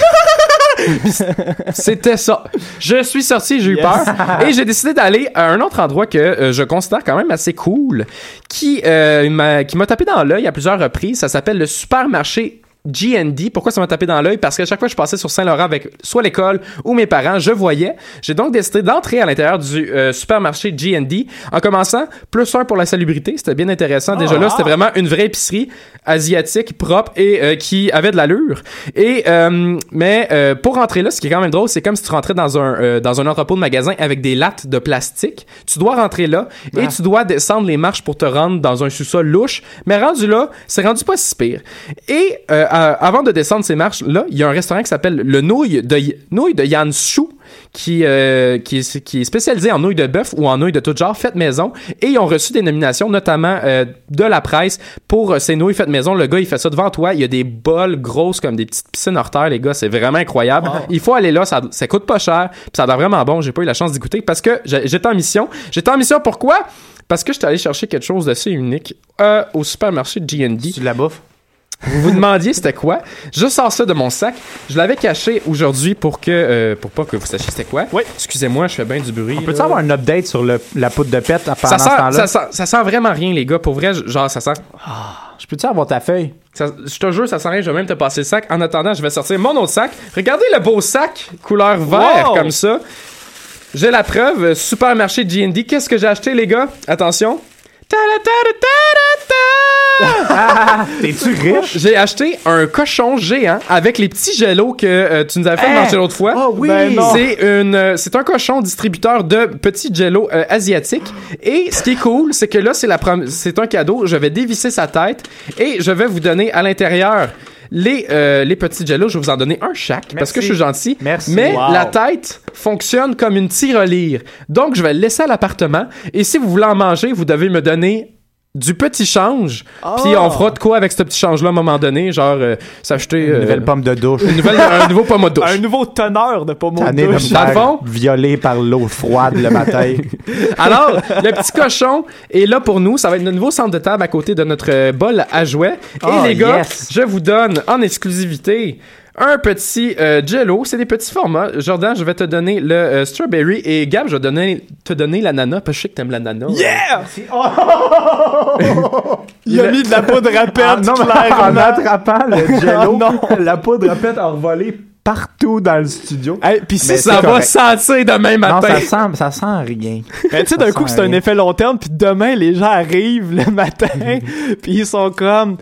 c'était ça. Je suis sorti, j'ai eu Yes. peur. Et j'ai décidé d'aller à un autre endroit que euh, je considère quand même assez cool qui euh, m'a qui m'a tapé dans l'œil à plusieurs reprises, ça s'appelle le supermarché GND. Pourquoi ça m'a tapé dans l'œil? Parce qu'à chaque fois que je passais sur Saint-Laurent avec soit l'école ou mes parents, je voyais. J'ai donc décidé d'entrer à l'intérieur du euh, supermarché GND en commençant plus un pour la salubrité. C'était bien intéressant. Déjà Ah. là, c'était vraiment une vraie épicerie asiatique, propre et euh, qui avait de l'allure. Et euh, mais euh, pour rentrer là, ce qui est quand même drôle, c'est comme si tu rentrais dans un dans un entrepôt de magasin avec des lattes de plastique. Tu dois rentrer là et tu dois descendre les marches pour te rendre dans un sous-sol louche. Mais rendu là, c'est rendu pas si pire. Et euh, avant de descendre ces marches là, il y a un restaurant qui s'appelle le Nouille de Nouille de Yann Chou qui, euh, qui, est, qui est spécialisé en nouilles de bœuf ou en nouilles de tout genre faites maison. Et ils ont reçu des nominations, notamment euh, de la presse, pour ces nouilles faites maison. Le gars, il fait ça devant toi. Il y a des bols grosses comme des petites piscines hors terre, les gars. C'est vraiment incroyable. Il faut aller là. Ça, ça coûte pas cher. Puis ça a l'air vraiment bon. J'ai pas eu la chance d'y goûter parce que j'étais en mission. J'étais en mission pourquoi? Parce que j'étais allé chercher quelque chose d'assez unique euh, au supermarché de GND. Tu de la bouffe? Vous vous demandiez c'était quoi? Je sors ça de mon sac. Je l'avais caché aujourd'hui pour que euh, pour pas que vous sachiez c'était quoi. Oui. Excusez-moi, je fais bien du bruit. On peut-tu là. avoir un update sur le- la poudre de pète pendant ça ce sent, temps-là? ça, sent, ça sent vraiment rien, les gars. Pour vrai, genre, ça sent. Je peux-tu avoir ta feuille? ça- je te jure, ça sent rien. Je vais même te passer le sac. En attendant, je vais sortir mon autre sac. Regardez le beau sac, couleur vert, Wow! comme ça. J'ai la preuve. euh, Supermarché GND. Qu'est-ce que j'ai acheté, les gars? Attention. T'es-tu riche? J'ai acheté un cochon géant avec les petits gelos que euh, tu nous avais fait Hein? manger l'autre fois. Oh oui! Ben non. C'est une, euh, c'est un cochon distributeur de petits jello euh, asiatiques. Et ce qui est cool, c'est que là, c'est la prom- c'est un cadeau. Je vais dévisser sa tête et je vais vous donner à l'intérieur les, euh, les petits jellos, je vais vous en donner un chaque parce que je suis gentil. Merci. Mais Wow. la tête fonctionne comme une tirelire. Donc, je vais le laisser à l'appartement. Et si vous voulez en manger, vous devez me donner du petit change. Puis on fera de quoi avec ce petit change-là à un moment donné? Genre, euh, s'acheter... Une euh, nouvelle pomme de douche. une nouvelle, un nouveau pomme à douche. Un nouveau teneur de pommeau de de douche. Dans le fond? violer par l'eau froide le matin. Alors, le petit cochon est là pour nous. Ça va être notre nouveau centre de table à côté de notre euh, bol à jouets. Et Oh, les gars, yes. je vous donne en exclusivité un petit euh, jello. C'est des petits formats. Jordan, je vais te donner le euh, strawberry et Gab, je vais donner, te donner l'ananas parce que je sais que t'aimes l'ananas. Yeah! Il a mis de la poudre à Ah, pète, non, mais en attrapant le jello, non. la poudre à pète a revolé partout dans le studio. Hey, Puis si Mais ça va correct. sentir demain Non, matin. ça sent, ça sent rien. Ben, tu sais, d'un coup, c'est un effet long terme, puis demain, les gens arrivent le matin, puis ils sont comme...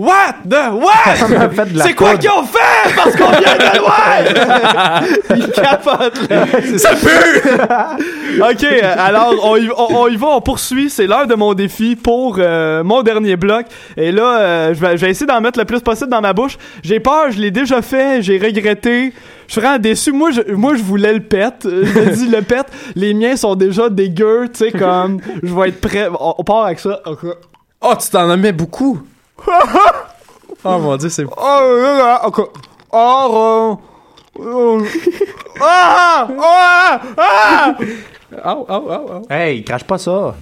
What the what? C'est quoi qu'ils ont fait? Parce qu'on vient de loin! ils capotent, là. Ça pue! OK, euh, alors, on y, on, on y va, on poursuit. C'est l'heure de mon défi pour euh, mon dernier bloc. Et là, euh, je, vais, je vais essayer d'en mettre le plus possible dans ma bouche. J'ai peur, je l'ai déjà fait, j'ai regretté. Je suis vraiment déçu. Moi, je, moi, je voulais le pet. Euh, Je me dis le pet. Les miens sont déjà dégueux, tu sais, comme... Je vais être prêt. On, on part avec ça. OK. Oh, tu t'en as mis beaucoup. Oh mon dieu, c'est... Oh, là, là, OK. Oh, euh, ah, ah, ah! Oh, oh, oh, oh. Hey, crache pas ça.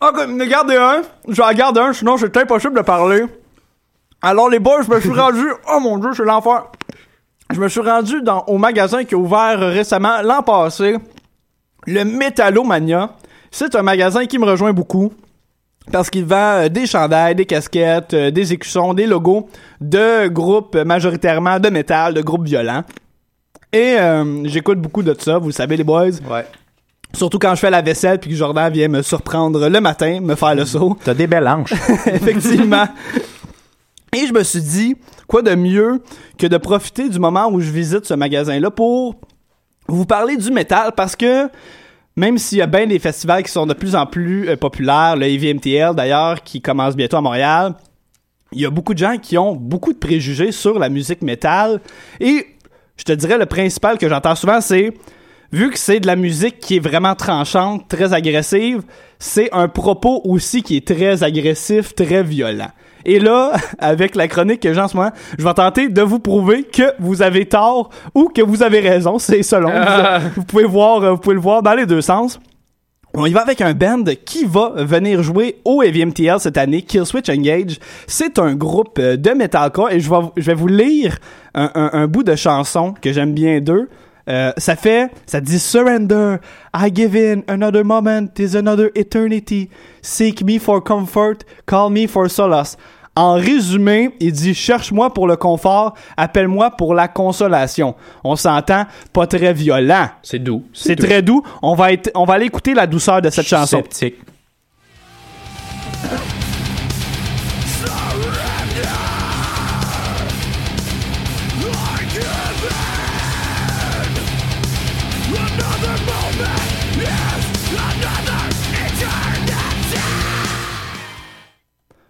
Ok, gardez un. Je vais en garder un, sinon c'est impossible de parler. Alors les boys, je me suis rendu. Oh mon dieu, c'est l'enfer. Je me suis rendu dans, au magasin qui a ouvert récemment l'an passé. Le Metallomania. C'est un magasin qui me rejoint beaucoup. Parce qu'il vend euh, des chandails, des casquettes, euh, des écussons, des logos de groupes majoritairement de métal, de groupes violents. Et euh, j'écoute beaucoup de ça, vous le savez les boys. Ouais. Surtout quand je fais la vaisselle puis que Jordan vient me surprendre le matin, me faire le saut. T'as des belles hanches. Effectivement. Et je me suis dit, quoi de mieux que de profiter du moment où je visite ce magasin-là pour vous parler du métal parce que même s'il y a bien des festivals qui sont de plus en plus euh, populaires, le EVMTL d'ailleurs, qui commence bientôt à Montréal, il y a beaucoup de gens qui ont beaucoup de préjugés sur la musique métal. Et je te dirais, le principal que j'entends souvent, c'est vu que c'est de la musique qui est vraiment tranchante, très agressive, c'est un propos aussi qui est très agressif, très violent. Et là, avec la chronique que j'ai en ce moment, je vais tenter de vous prouver que vous avez tort ou que vous avez raison. C'est selon. Vous, vous pouvez voir, euh, vous pouvez le voir dans les deux sens. On y va avec un band qui va venir jouer au EVMTL cette année, Killswitch Engage. C'est un groupe euh, de metalcore et je vais, je vais vous lire un, un- un bout de chanson que j'aime bien d'eux. Euh, ça fait, ça dit Surrender, I give in, another moment is another eternity. Seek me for comfort, call me for solace. En résumé, il dit cherche-moi pour le confort, appelle-moi pour la consolation. On s'entend pas très violent. C'est doux. C'est très doux. On va être, on va aller écouter la douceur de cette chanson. Sceptique.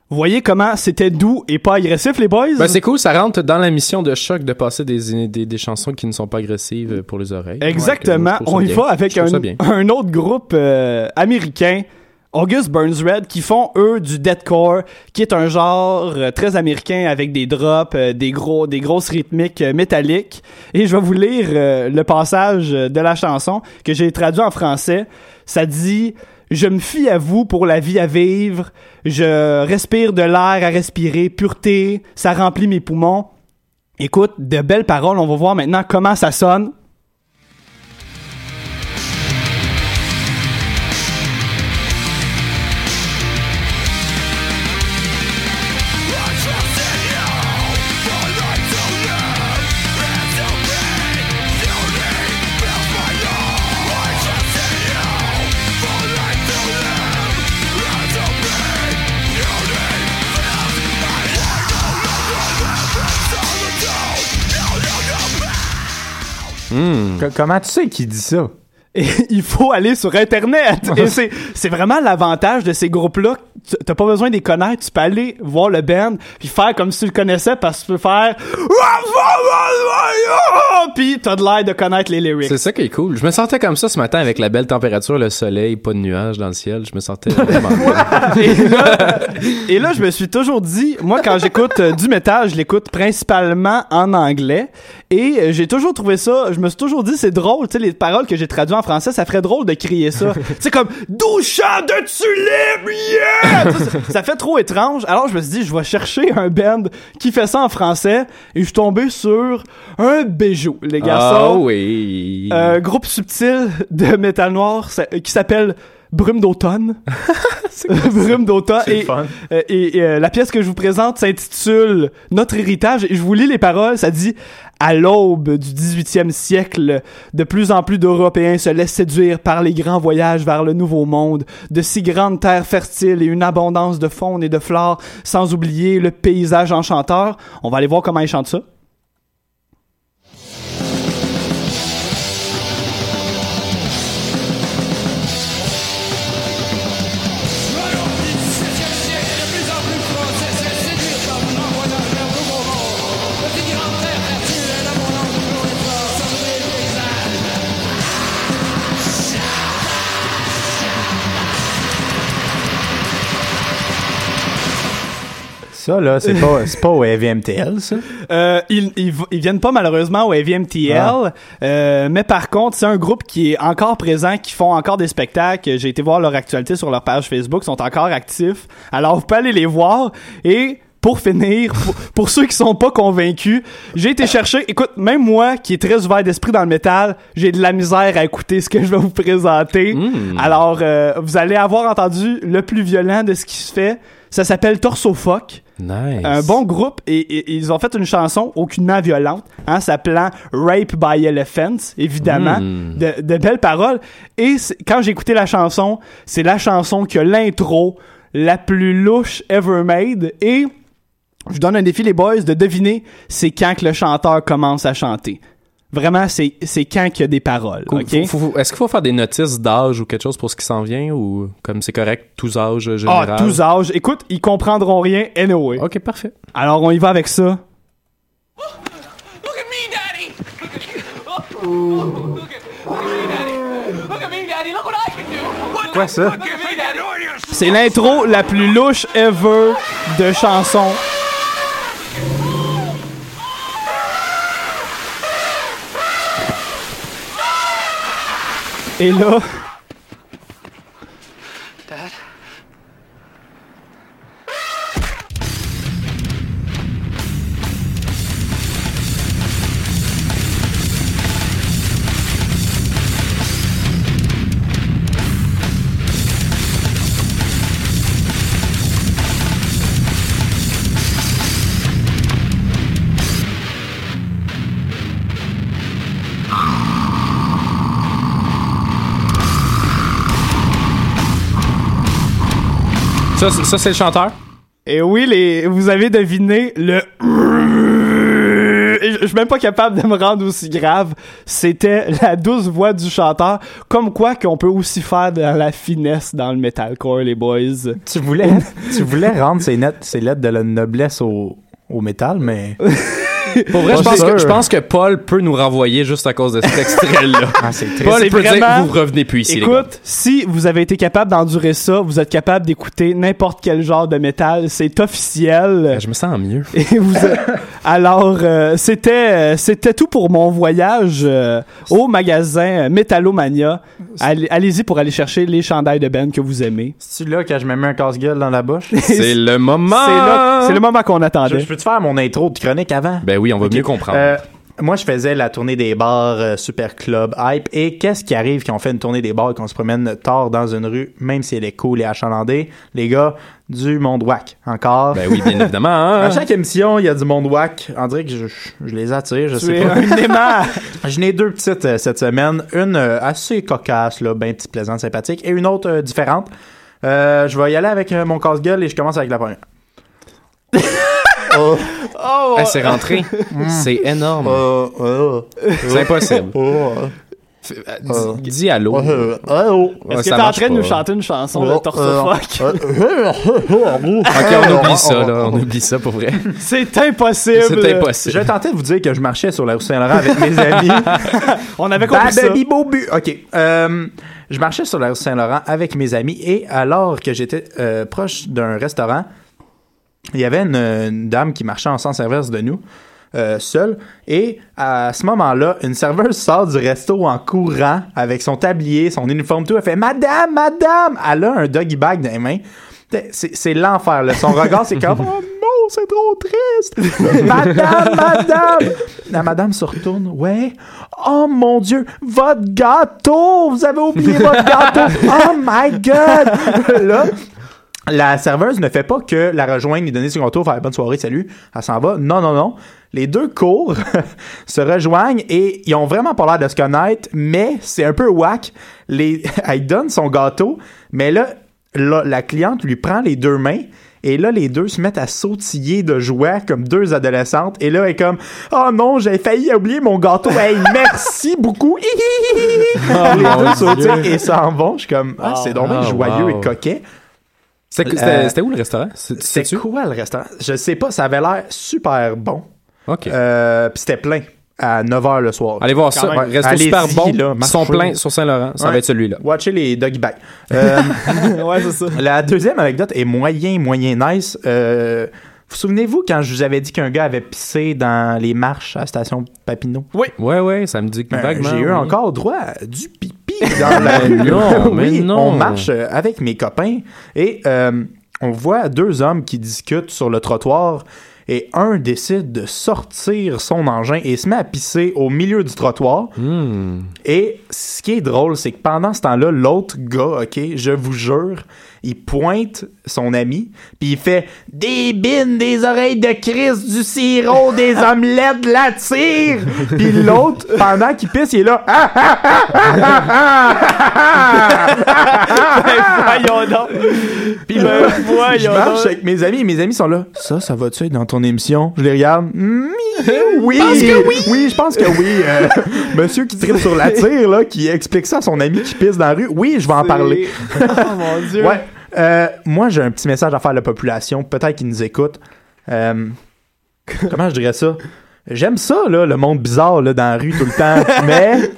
Vous voyez comment c'était doux et pas agressif, les boys? Ben, c'est cool, ça rentre dans la mission de choc de passer des, des, des chansons qui ne sont pas agressives pour les oreilles. Exactement. Ouais, On y bien. va avec un, un autre groupe euh, américain, August Burns Red, qui font eux du deathcore, qui est un genre euh, très américain avec des drops, euh, des gros, des grosses rythmiques euh, métalliques. Et je vais vous lire euh, le passage de la chanson que j'ai traduit en français. Ça dit je me fie à vous pour la vie à vivre. Je respire de l'air à respirer, pureté, ça remplit mes poumons. Écoute, de belles paroles. On va voir maintenant comment ça sonne. Co- Comment tu sais qui dit ça? Et il faut aller sur Internet. Et c'est, c'est vraiment l'avantage de ces groupes-là tu- t'as pas besoin de les connaître, tu peux aller voir le band puis faire comme si tu le connaissais parce que tu peux faire puis t'as de l'air de connaître les lyrics. C'est ça qui est cool. Je me sentais comme ça ce matin avec la belle température, le soleil, pas de nuages dans le ciel. Je me sentais vraiment et, là, et là, je me suis toujours dit, moi, quand j'écoute euh, du métal, je l'écoute principalement en anglais. Et euh, j'ai toujours trouvé ça, je me suis toujours dit, c'est drôle, tu sais, les paroles que j'ai traduites en français, ça ferait drôle de crier ça. c'est comme, douchant de tulipes, yeah! Ça, ça fait trop étrange. Alors, je me suis dit, je vais chercher un band qui fait ça en français. Et je suis tombé sur un bijou, les Ah garçons. oui. Un groupe subtil de métal noir ça- qui s'appelle Brume d'automne. Brume d'automne. C'est Et, fun. euh, et, euh, la pièce que je vous présente s'intitule Notre héritage. Et je vous lis les paroles. Ça dit À l'aube du 18e siècle, de plus en plus d'Européens se laissent séduire par les grands voyages vers le Nouveau Monde, de si grandes terres fertiles et une abondance de faune et de flore, sans oublier le paysage enchanteur. On va aller voir comment ils chantent ça. Ça, là, c'est pas, pas au AVMTL, ça. Euh, ils, ils, viennent pas malheureusement au AVMTL, Ah. euh, mais par contre, c'est un groupe qui est encore présent, qui font encore des spectacles. J'ai été voir leur actualité sur leur page Facebook, ils sont encore actifs. Alors, vous pouvez aller les voir. Et pour finir, pour, pour ceux qui sont pas convaincus, j'ai été chercher. Écoute, même moi, qui est très ouvert d'esprit dans le métal, j'ai de la misère à écouter ce que je vais vous présenter. Alors, euh, vous allez avoir entendu le plus violent de ce qui se fait. Ça s'appelle Torso Fuck. Nice. Un bon groupe et, et- ils ont fait une chanson aucunement violente, hein, s'appelant Rape by Elephants, évidemment, Mm. de, de belles paroles. Et quand j'ai écouté la chanson, c'est la chanson qui a l'intro la plus louche ever made et je vous donne un défi les boys de deviner c'est quand que le chanteur commence à chanter. Vraiment, c'est c'est quand qu'il y a des paroles. Est-ce qu'il faut faire des notices d'âge ou quelque chose pour ce qui s'en vient ou comme c'est correct, tous âges Ah, général? tous âges. Écoute, ils comprendront rien anyway. Ok, parfait. Alors, on y va avec ça. Quoi, ça? C'est l'intro la plus louche ever de chanson. Et Ça, c'est- ça, c'est le chanteur? et oui, les, vous avez deviné le. Je je suis même pas capable de me rendre aussi grave. C'était la douce voix du chanteur. Comme quoi qu'on peut aussi faire de la finesse dans le metalcore, les boys. Tu voulais, tu voulais rendre ces, net- ces lettres de la noblesse au, au métal, mais. Pour vrai, je pense, que, je pense que Paul peut nous renvoyer juste à cause de cet extrait-là. Ah. Paul peut dire, vraiment- vous revenez plus ici, les gars. Écoute, si vous avez été capable d'endurer ça, vous êtes capable d'écouter n'importe quel genre de métal. C'est officiel. Ben, Je me sens mieux. Et vous alors euh, c'était euh, c'était tout pour mon voyage euh, au magasin Metallomania. Allez- Allez-y pour aller chercher les chandails de Ben que vous aimez. C'est là que je me mets un casse-gueule dans la bouche? C'est le moment! C'est là- c'est le moment qu'on Je, attendait. je peux te faire mon intro de chronique avant? Ben oui, on va mieux comprendre. Euh, moi, je faisais la tournée des bars euh, Super Club Hype. Et qu'est-ce qui arrive quand on fait une tournée des bars et qu'on se promène tard dans une rue, même si elle est cool et achalandée? Les gars, du monde whack. Encore. Ben oui, bien évidemment. hein. À chaque émission, il y a du monde whack. On dirait que je, je les attire, je Tu sais es pas. un aimant. J'en ai deux petites euh, cette semaine. Une euh, assez cocasse, là, bien petite, plaisante, sympathique. Et une autre euh, différente. Euh, je vais y aller avec euh, mon casse-gueule et je commence avec la première. Oh. Oh, Ah, c'est rentré. c'est énorme. Oh, oh. C'est impossible. Oh. Euh, dis, allô. Est-ce que t'es en train de nous chanter une chanson de Torso euh, Fuck? Ok, on oublie ça, là. On oublie ça pour vrai. C'est impossible. C'est impossible. Je tentais de vous dire que je marchais sur la rue Saint-Laurent avec mes amis. On avait compris ça. Bobu. OK. Euh, je marchais sur la rue Saint-Laurent avec mes amis et alors que j'étais euh, proche d'un restaurant, il y avait une, une dame qui marchait en sens inverse de nous, euh, seule. Et à ce moment-là, une serveuse sort du resto en courant avec son tablier, son uniforme, tout. Elle fait Madame, Madame Elle a un doggy bag dans les mains. C'est c'est l'enfer. là. Son regard, c'est comme Oh non, c'est trop triste. madame, Madame La madame se retourne. Ouais. Oh mon Dieu, votre gâteau Vous avez oublié votre gâteau Oh my God Là, la serveuse ne fait pas que la rejoindre, lui donner son gâteau, faire bonne soirée, salut, elle s'en va. Non, non, non. Les deux courent, se rejoignent et ils ont vraiment pas l'air de se connaître, mais c'est un peu whack. Les... Elle donne son gâteau, mais là, là, la cliente lui prend les deux mains et là, les deux se mettent à sautiller de joie comme deux adolescentes. Et là, elle est comme Oh non, j'ai failli oublier mon gâteau. Hey, merci beaucoup. les mon deux sautillent Dieu. et s'en vont. Je suis comme Ah, c'est donc bien Ah, joyeux wow. et coquet. C'était Euh, c'était- c'était où le restaurant? Sais-tu? quoi le restaurant? Je sais pas, ça avait l'air super bon. OK. Euh, Puis c'était plein à 9h le soir. Allez voir ça. Ouais, super bon. là, Ils sont pleins sur Saint-Laurent. Ça va être celui-là. Watchez les doggy bags. Euh, ouais, c'est ça. la deuxième anecdote est moyen, moyen nice. Euh, vous souvenez-vous quand je vous avais dit qu'un gars avait pissé dans les marches à la station Papineau? Oui. Ouais, ouais, ça me dit que Ben, J'ai eu oui. encore droit à du pipi dans la rue. non, mais oui, non. on marche euh, avec mes copains et euh, on voit deux hommes qui discutent sur le trottoir et un décide de sortir son engin et se met à pisser au milieu du trottoir. Hmm. Et ce qui est drôle, c'est que pendant ce temps-là, l'autre gars, OK, je vous jure, il pointe son ami, puis il fait des bines, des oreilles de Chris, du sirop, des omelettes, de la tire. Puis l'autre, pendant qu'il pisse, il est là. Ah, ah, ah, ah, ah, ah, ah. voyons donc. Puis Ben, voyons je marche donc. avec mes amis, et mes amis sont là. Ça, ça va-tu être dans ton émission? Je les regarde. Mm, oui, pense que oui. oui, je pense que oui. Euh, monsieur qui tripe sur la tire, là, qui explique ça à son ami qui pisse dans la rue. Oui, je vais en parler. oh mon dieu. Ouais. Euh, moi, j'ai un petit message à faire à la population. Peut-être qu'ils nous écoutent. Euh, comment je dirais ça? J'aime ça, là, le monde bizarre là, dans la rue tout le temps. mais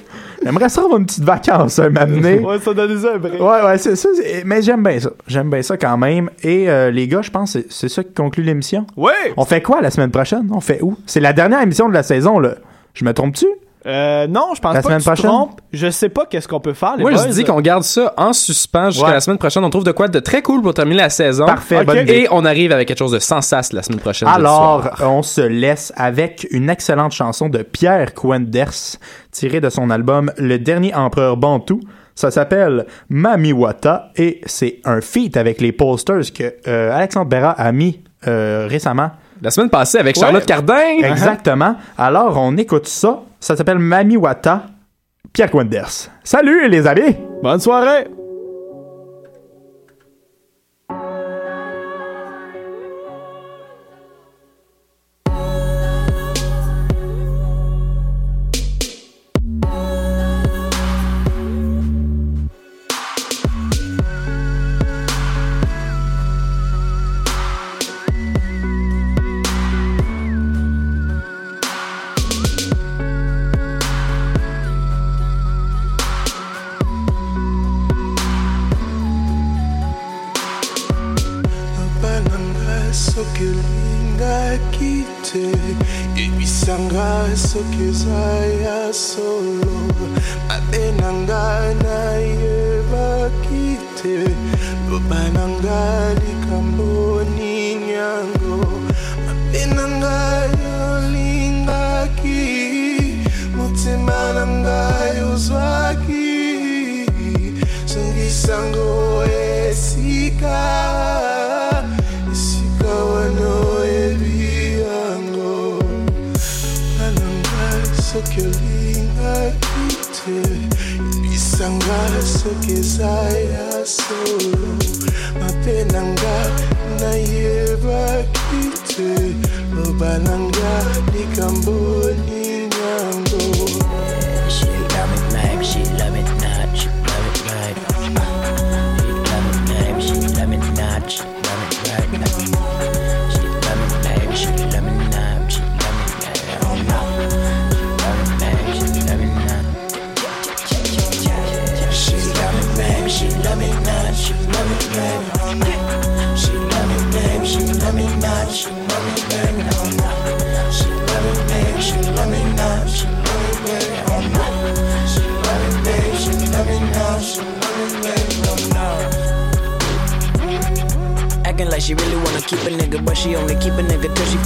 j'aimerais ça avoir une petite vacance, hein, m'amener. Ouais, ça donne un break. Ouais, ouais, c'est ça. Mais j'aime bien ça. J'aime bien ça quand même. Et euh, les gars, je pense que c'est- ça qui conclut l'émission. Ouais. On fait quoi la semaine prochaine? On fait où? C'est la dernière émission de la saison, là. Je me trompe-tu? Euh, non, je pense La pas semaine que tu prochaine? trompes. Je sais pas qu'est-ce qu'on peut faire, les Moi, boys. je dis qu'on garde ça en suspens jusqu'à Ouais. la semaine prochaine. On trouve de quoi de très cool pour terminer la saison. Parfait, Ok. bonne idée. Et on arrive avec quelque chose de sans sas la semaine prochaine. Alors, on se laisse avec une excellente chanson de Pierre Quenders, tirée de son album Le Dernier Empereur Bantou. Ça s'appelle Mamiwata et c'est un feat avec les posters que euh, Alexandre Berra a mis euh, récemment. La semaine passée avec Ouais. Charlotte Cardin. Exactement. Alors, on écoute ça. Ça s'appelle Mamiwata, Pierre Quenders. Salut les amis! Bonne soirée!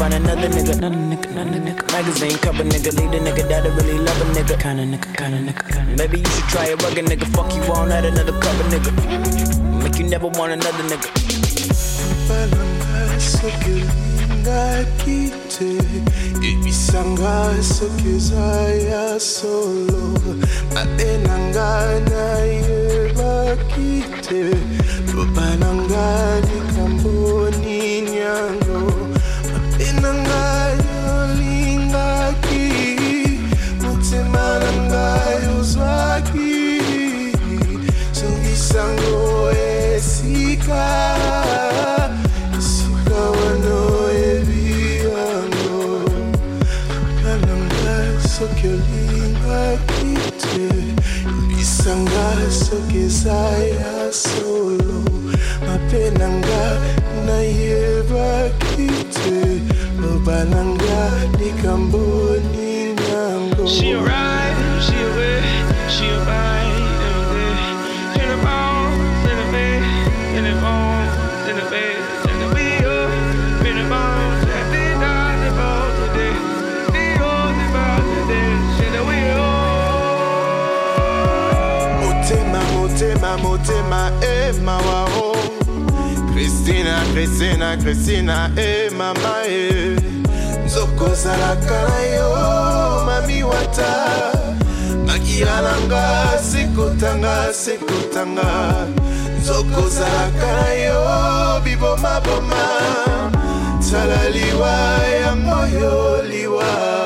Find another nigga. Another nigga, another nigga. Magazine cover nigga, lead a nigga that'll really love a nigga. Kinda nigga, kinda nigga, kinda. Maybe you should try a rugged nigga. Fuck you on at another cover nigga. Make you never want another nigga. Balanga sokelinga kite ebisanga sokezaya solo mabenanga nayeba kite Messiah solo. Mapenda nga nayebakite lobananga motema motema motema emawa o kristina kristina kristina e mama e. Nzokozalaka na yo mami wata. Makila nanga sekotanga sekotanga nzokozalaka na yo bibomaboma tala liwa yango yo liwa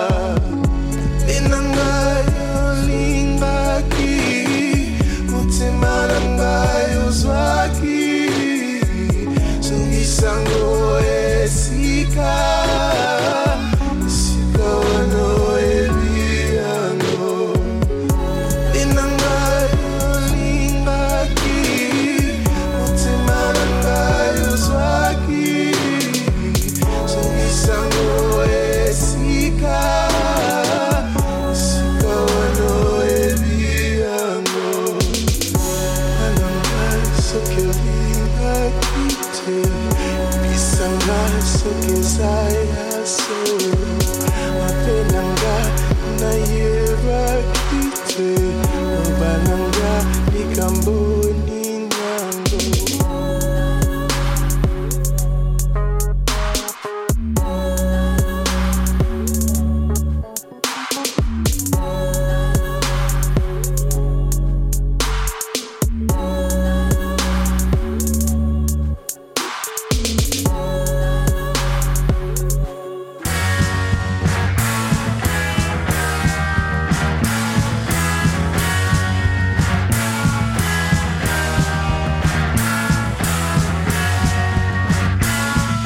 tayo sa akin Sungisango esika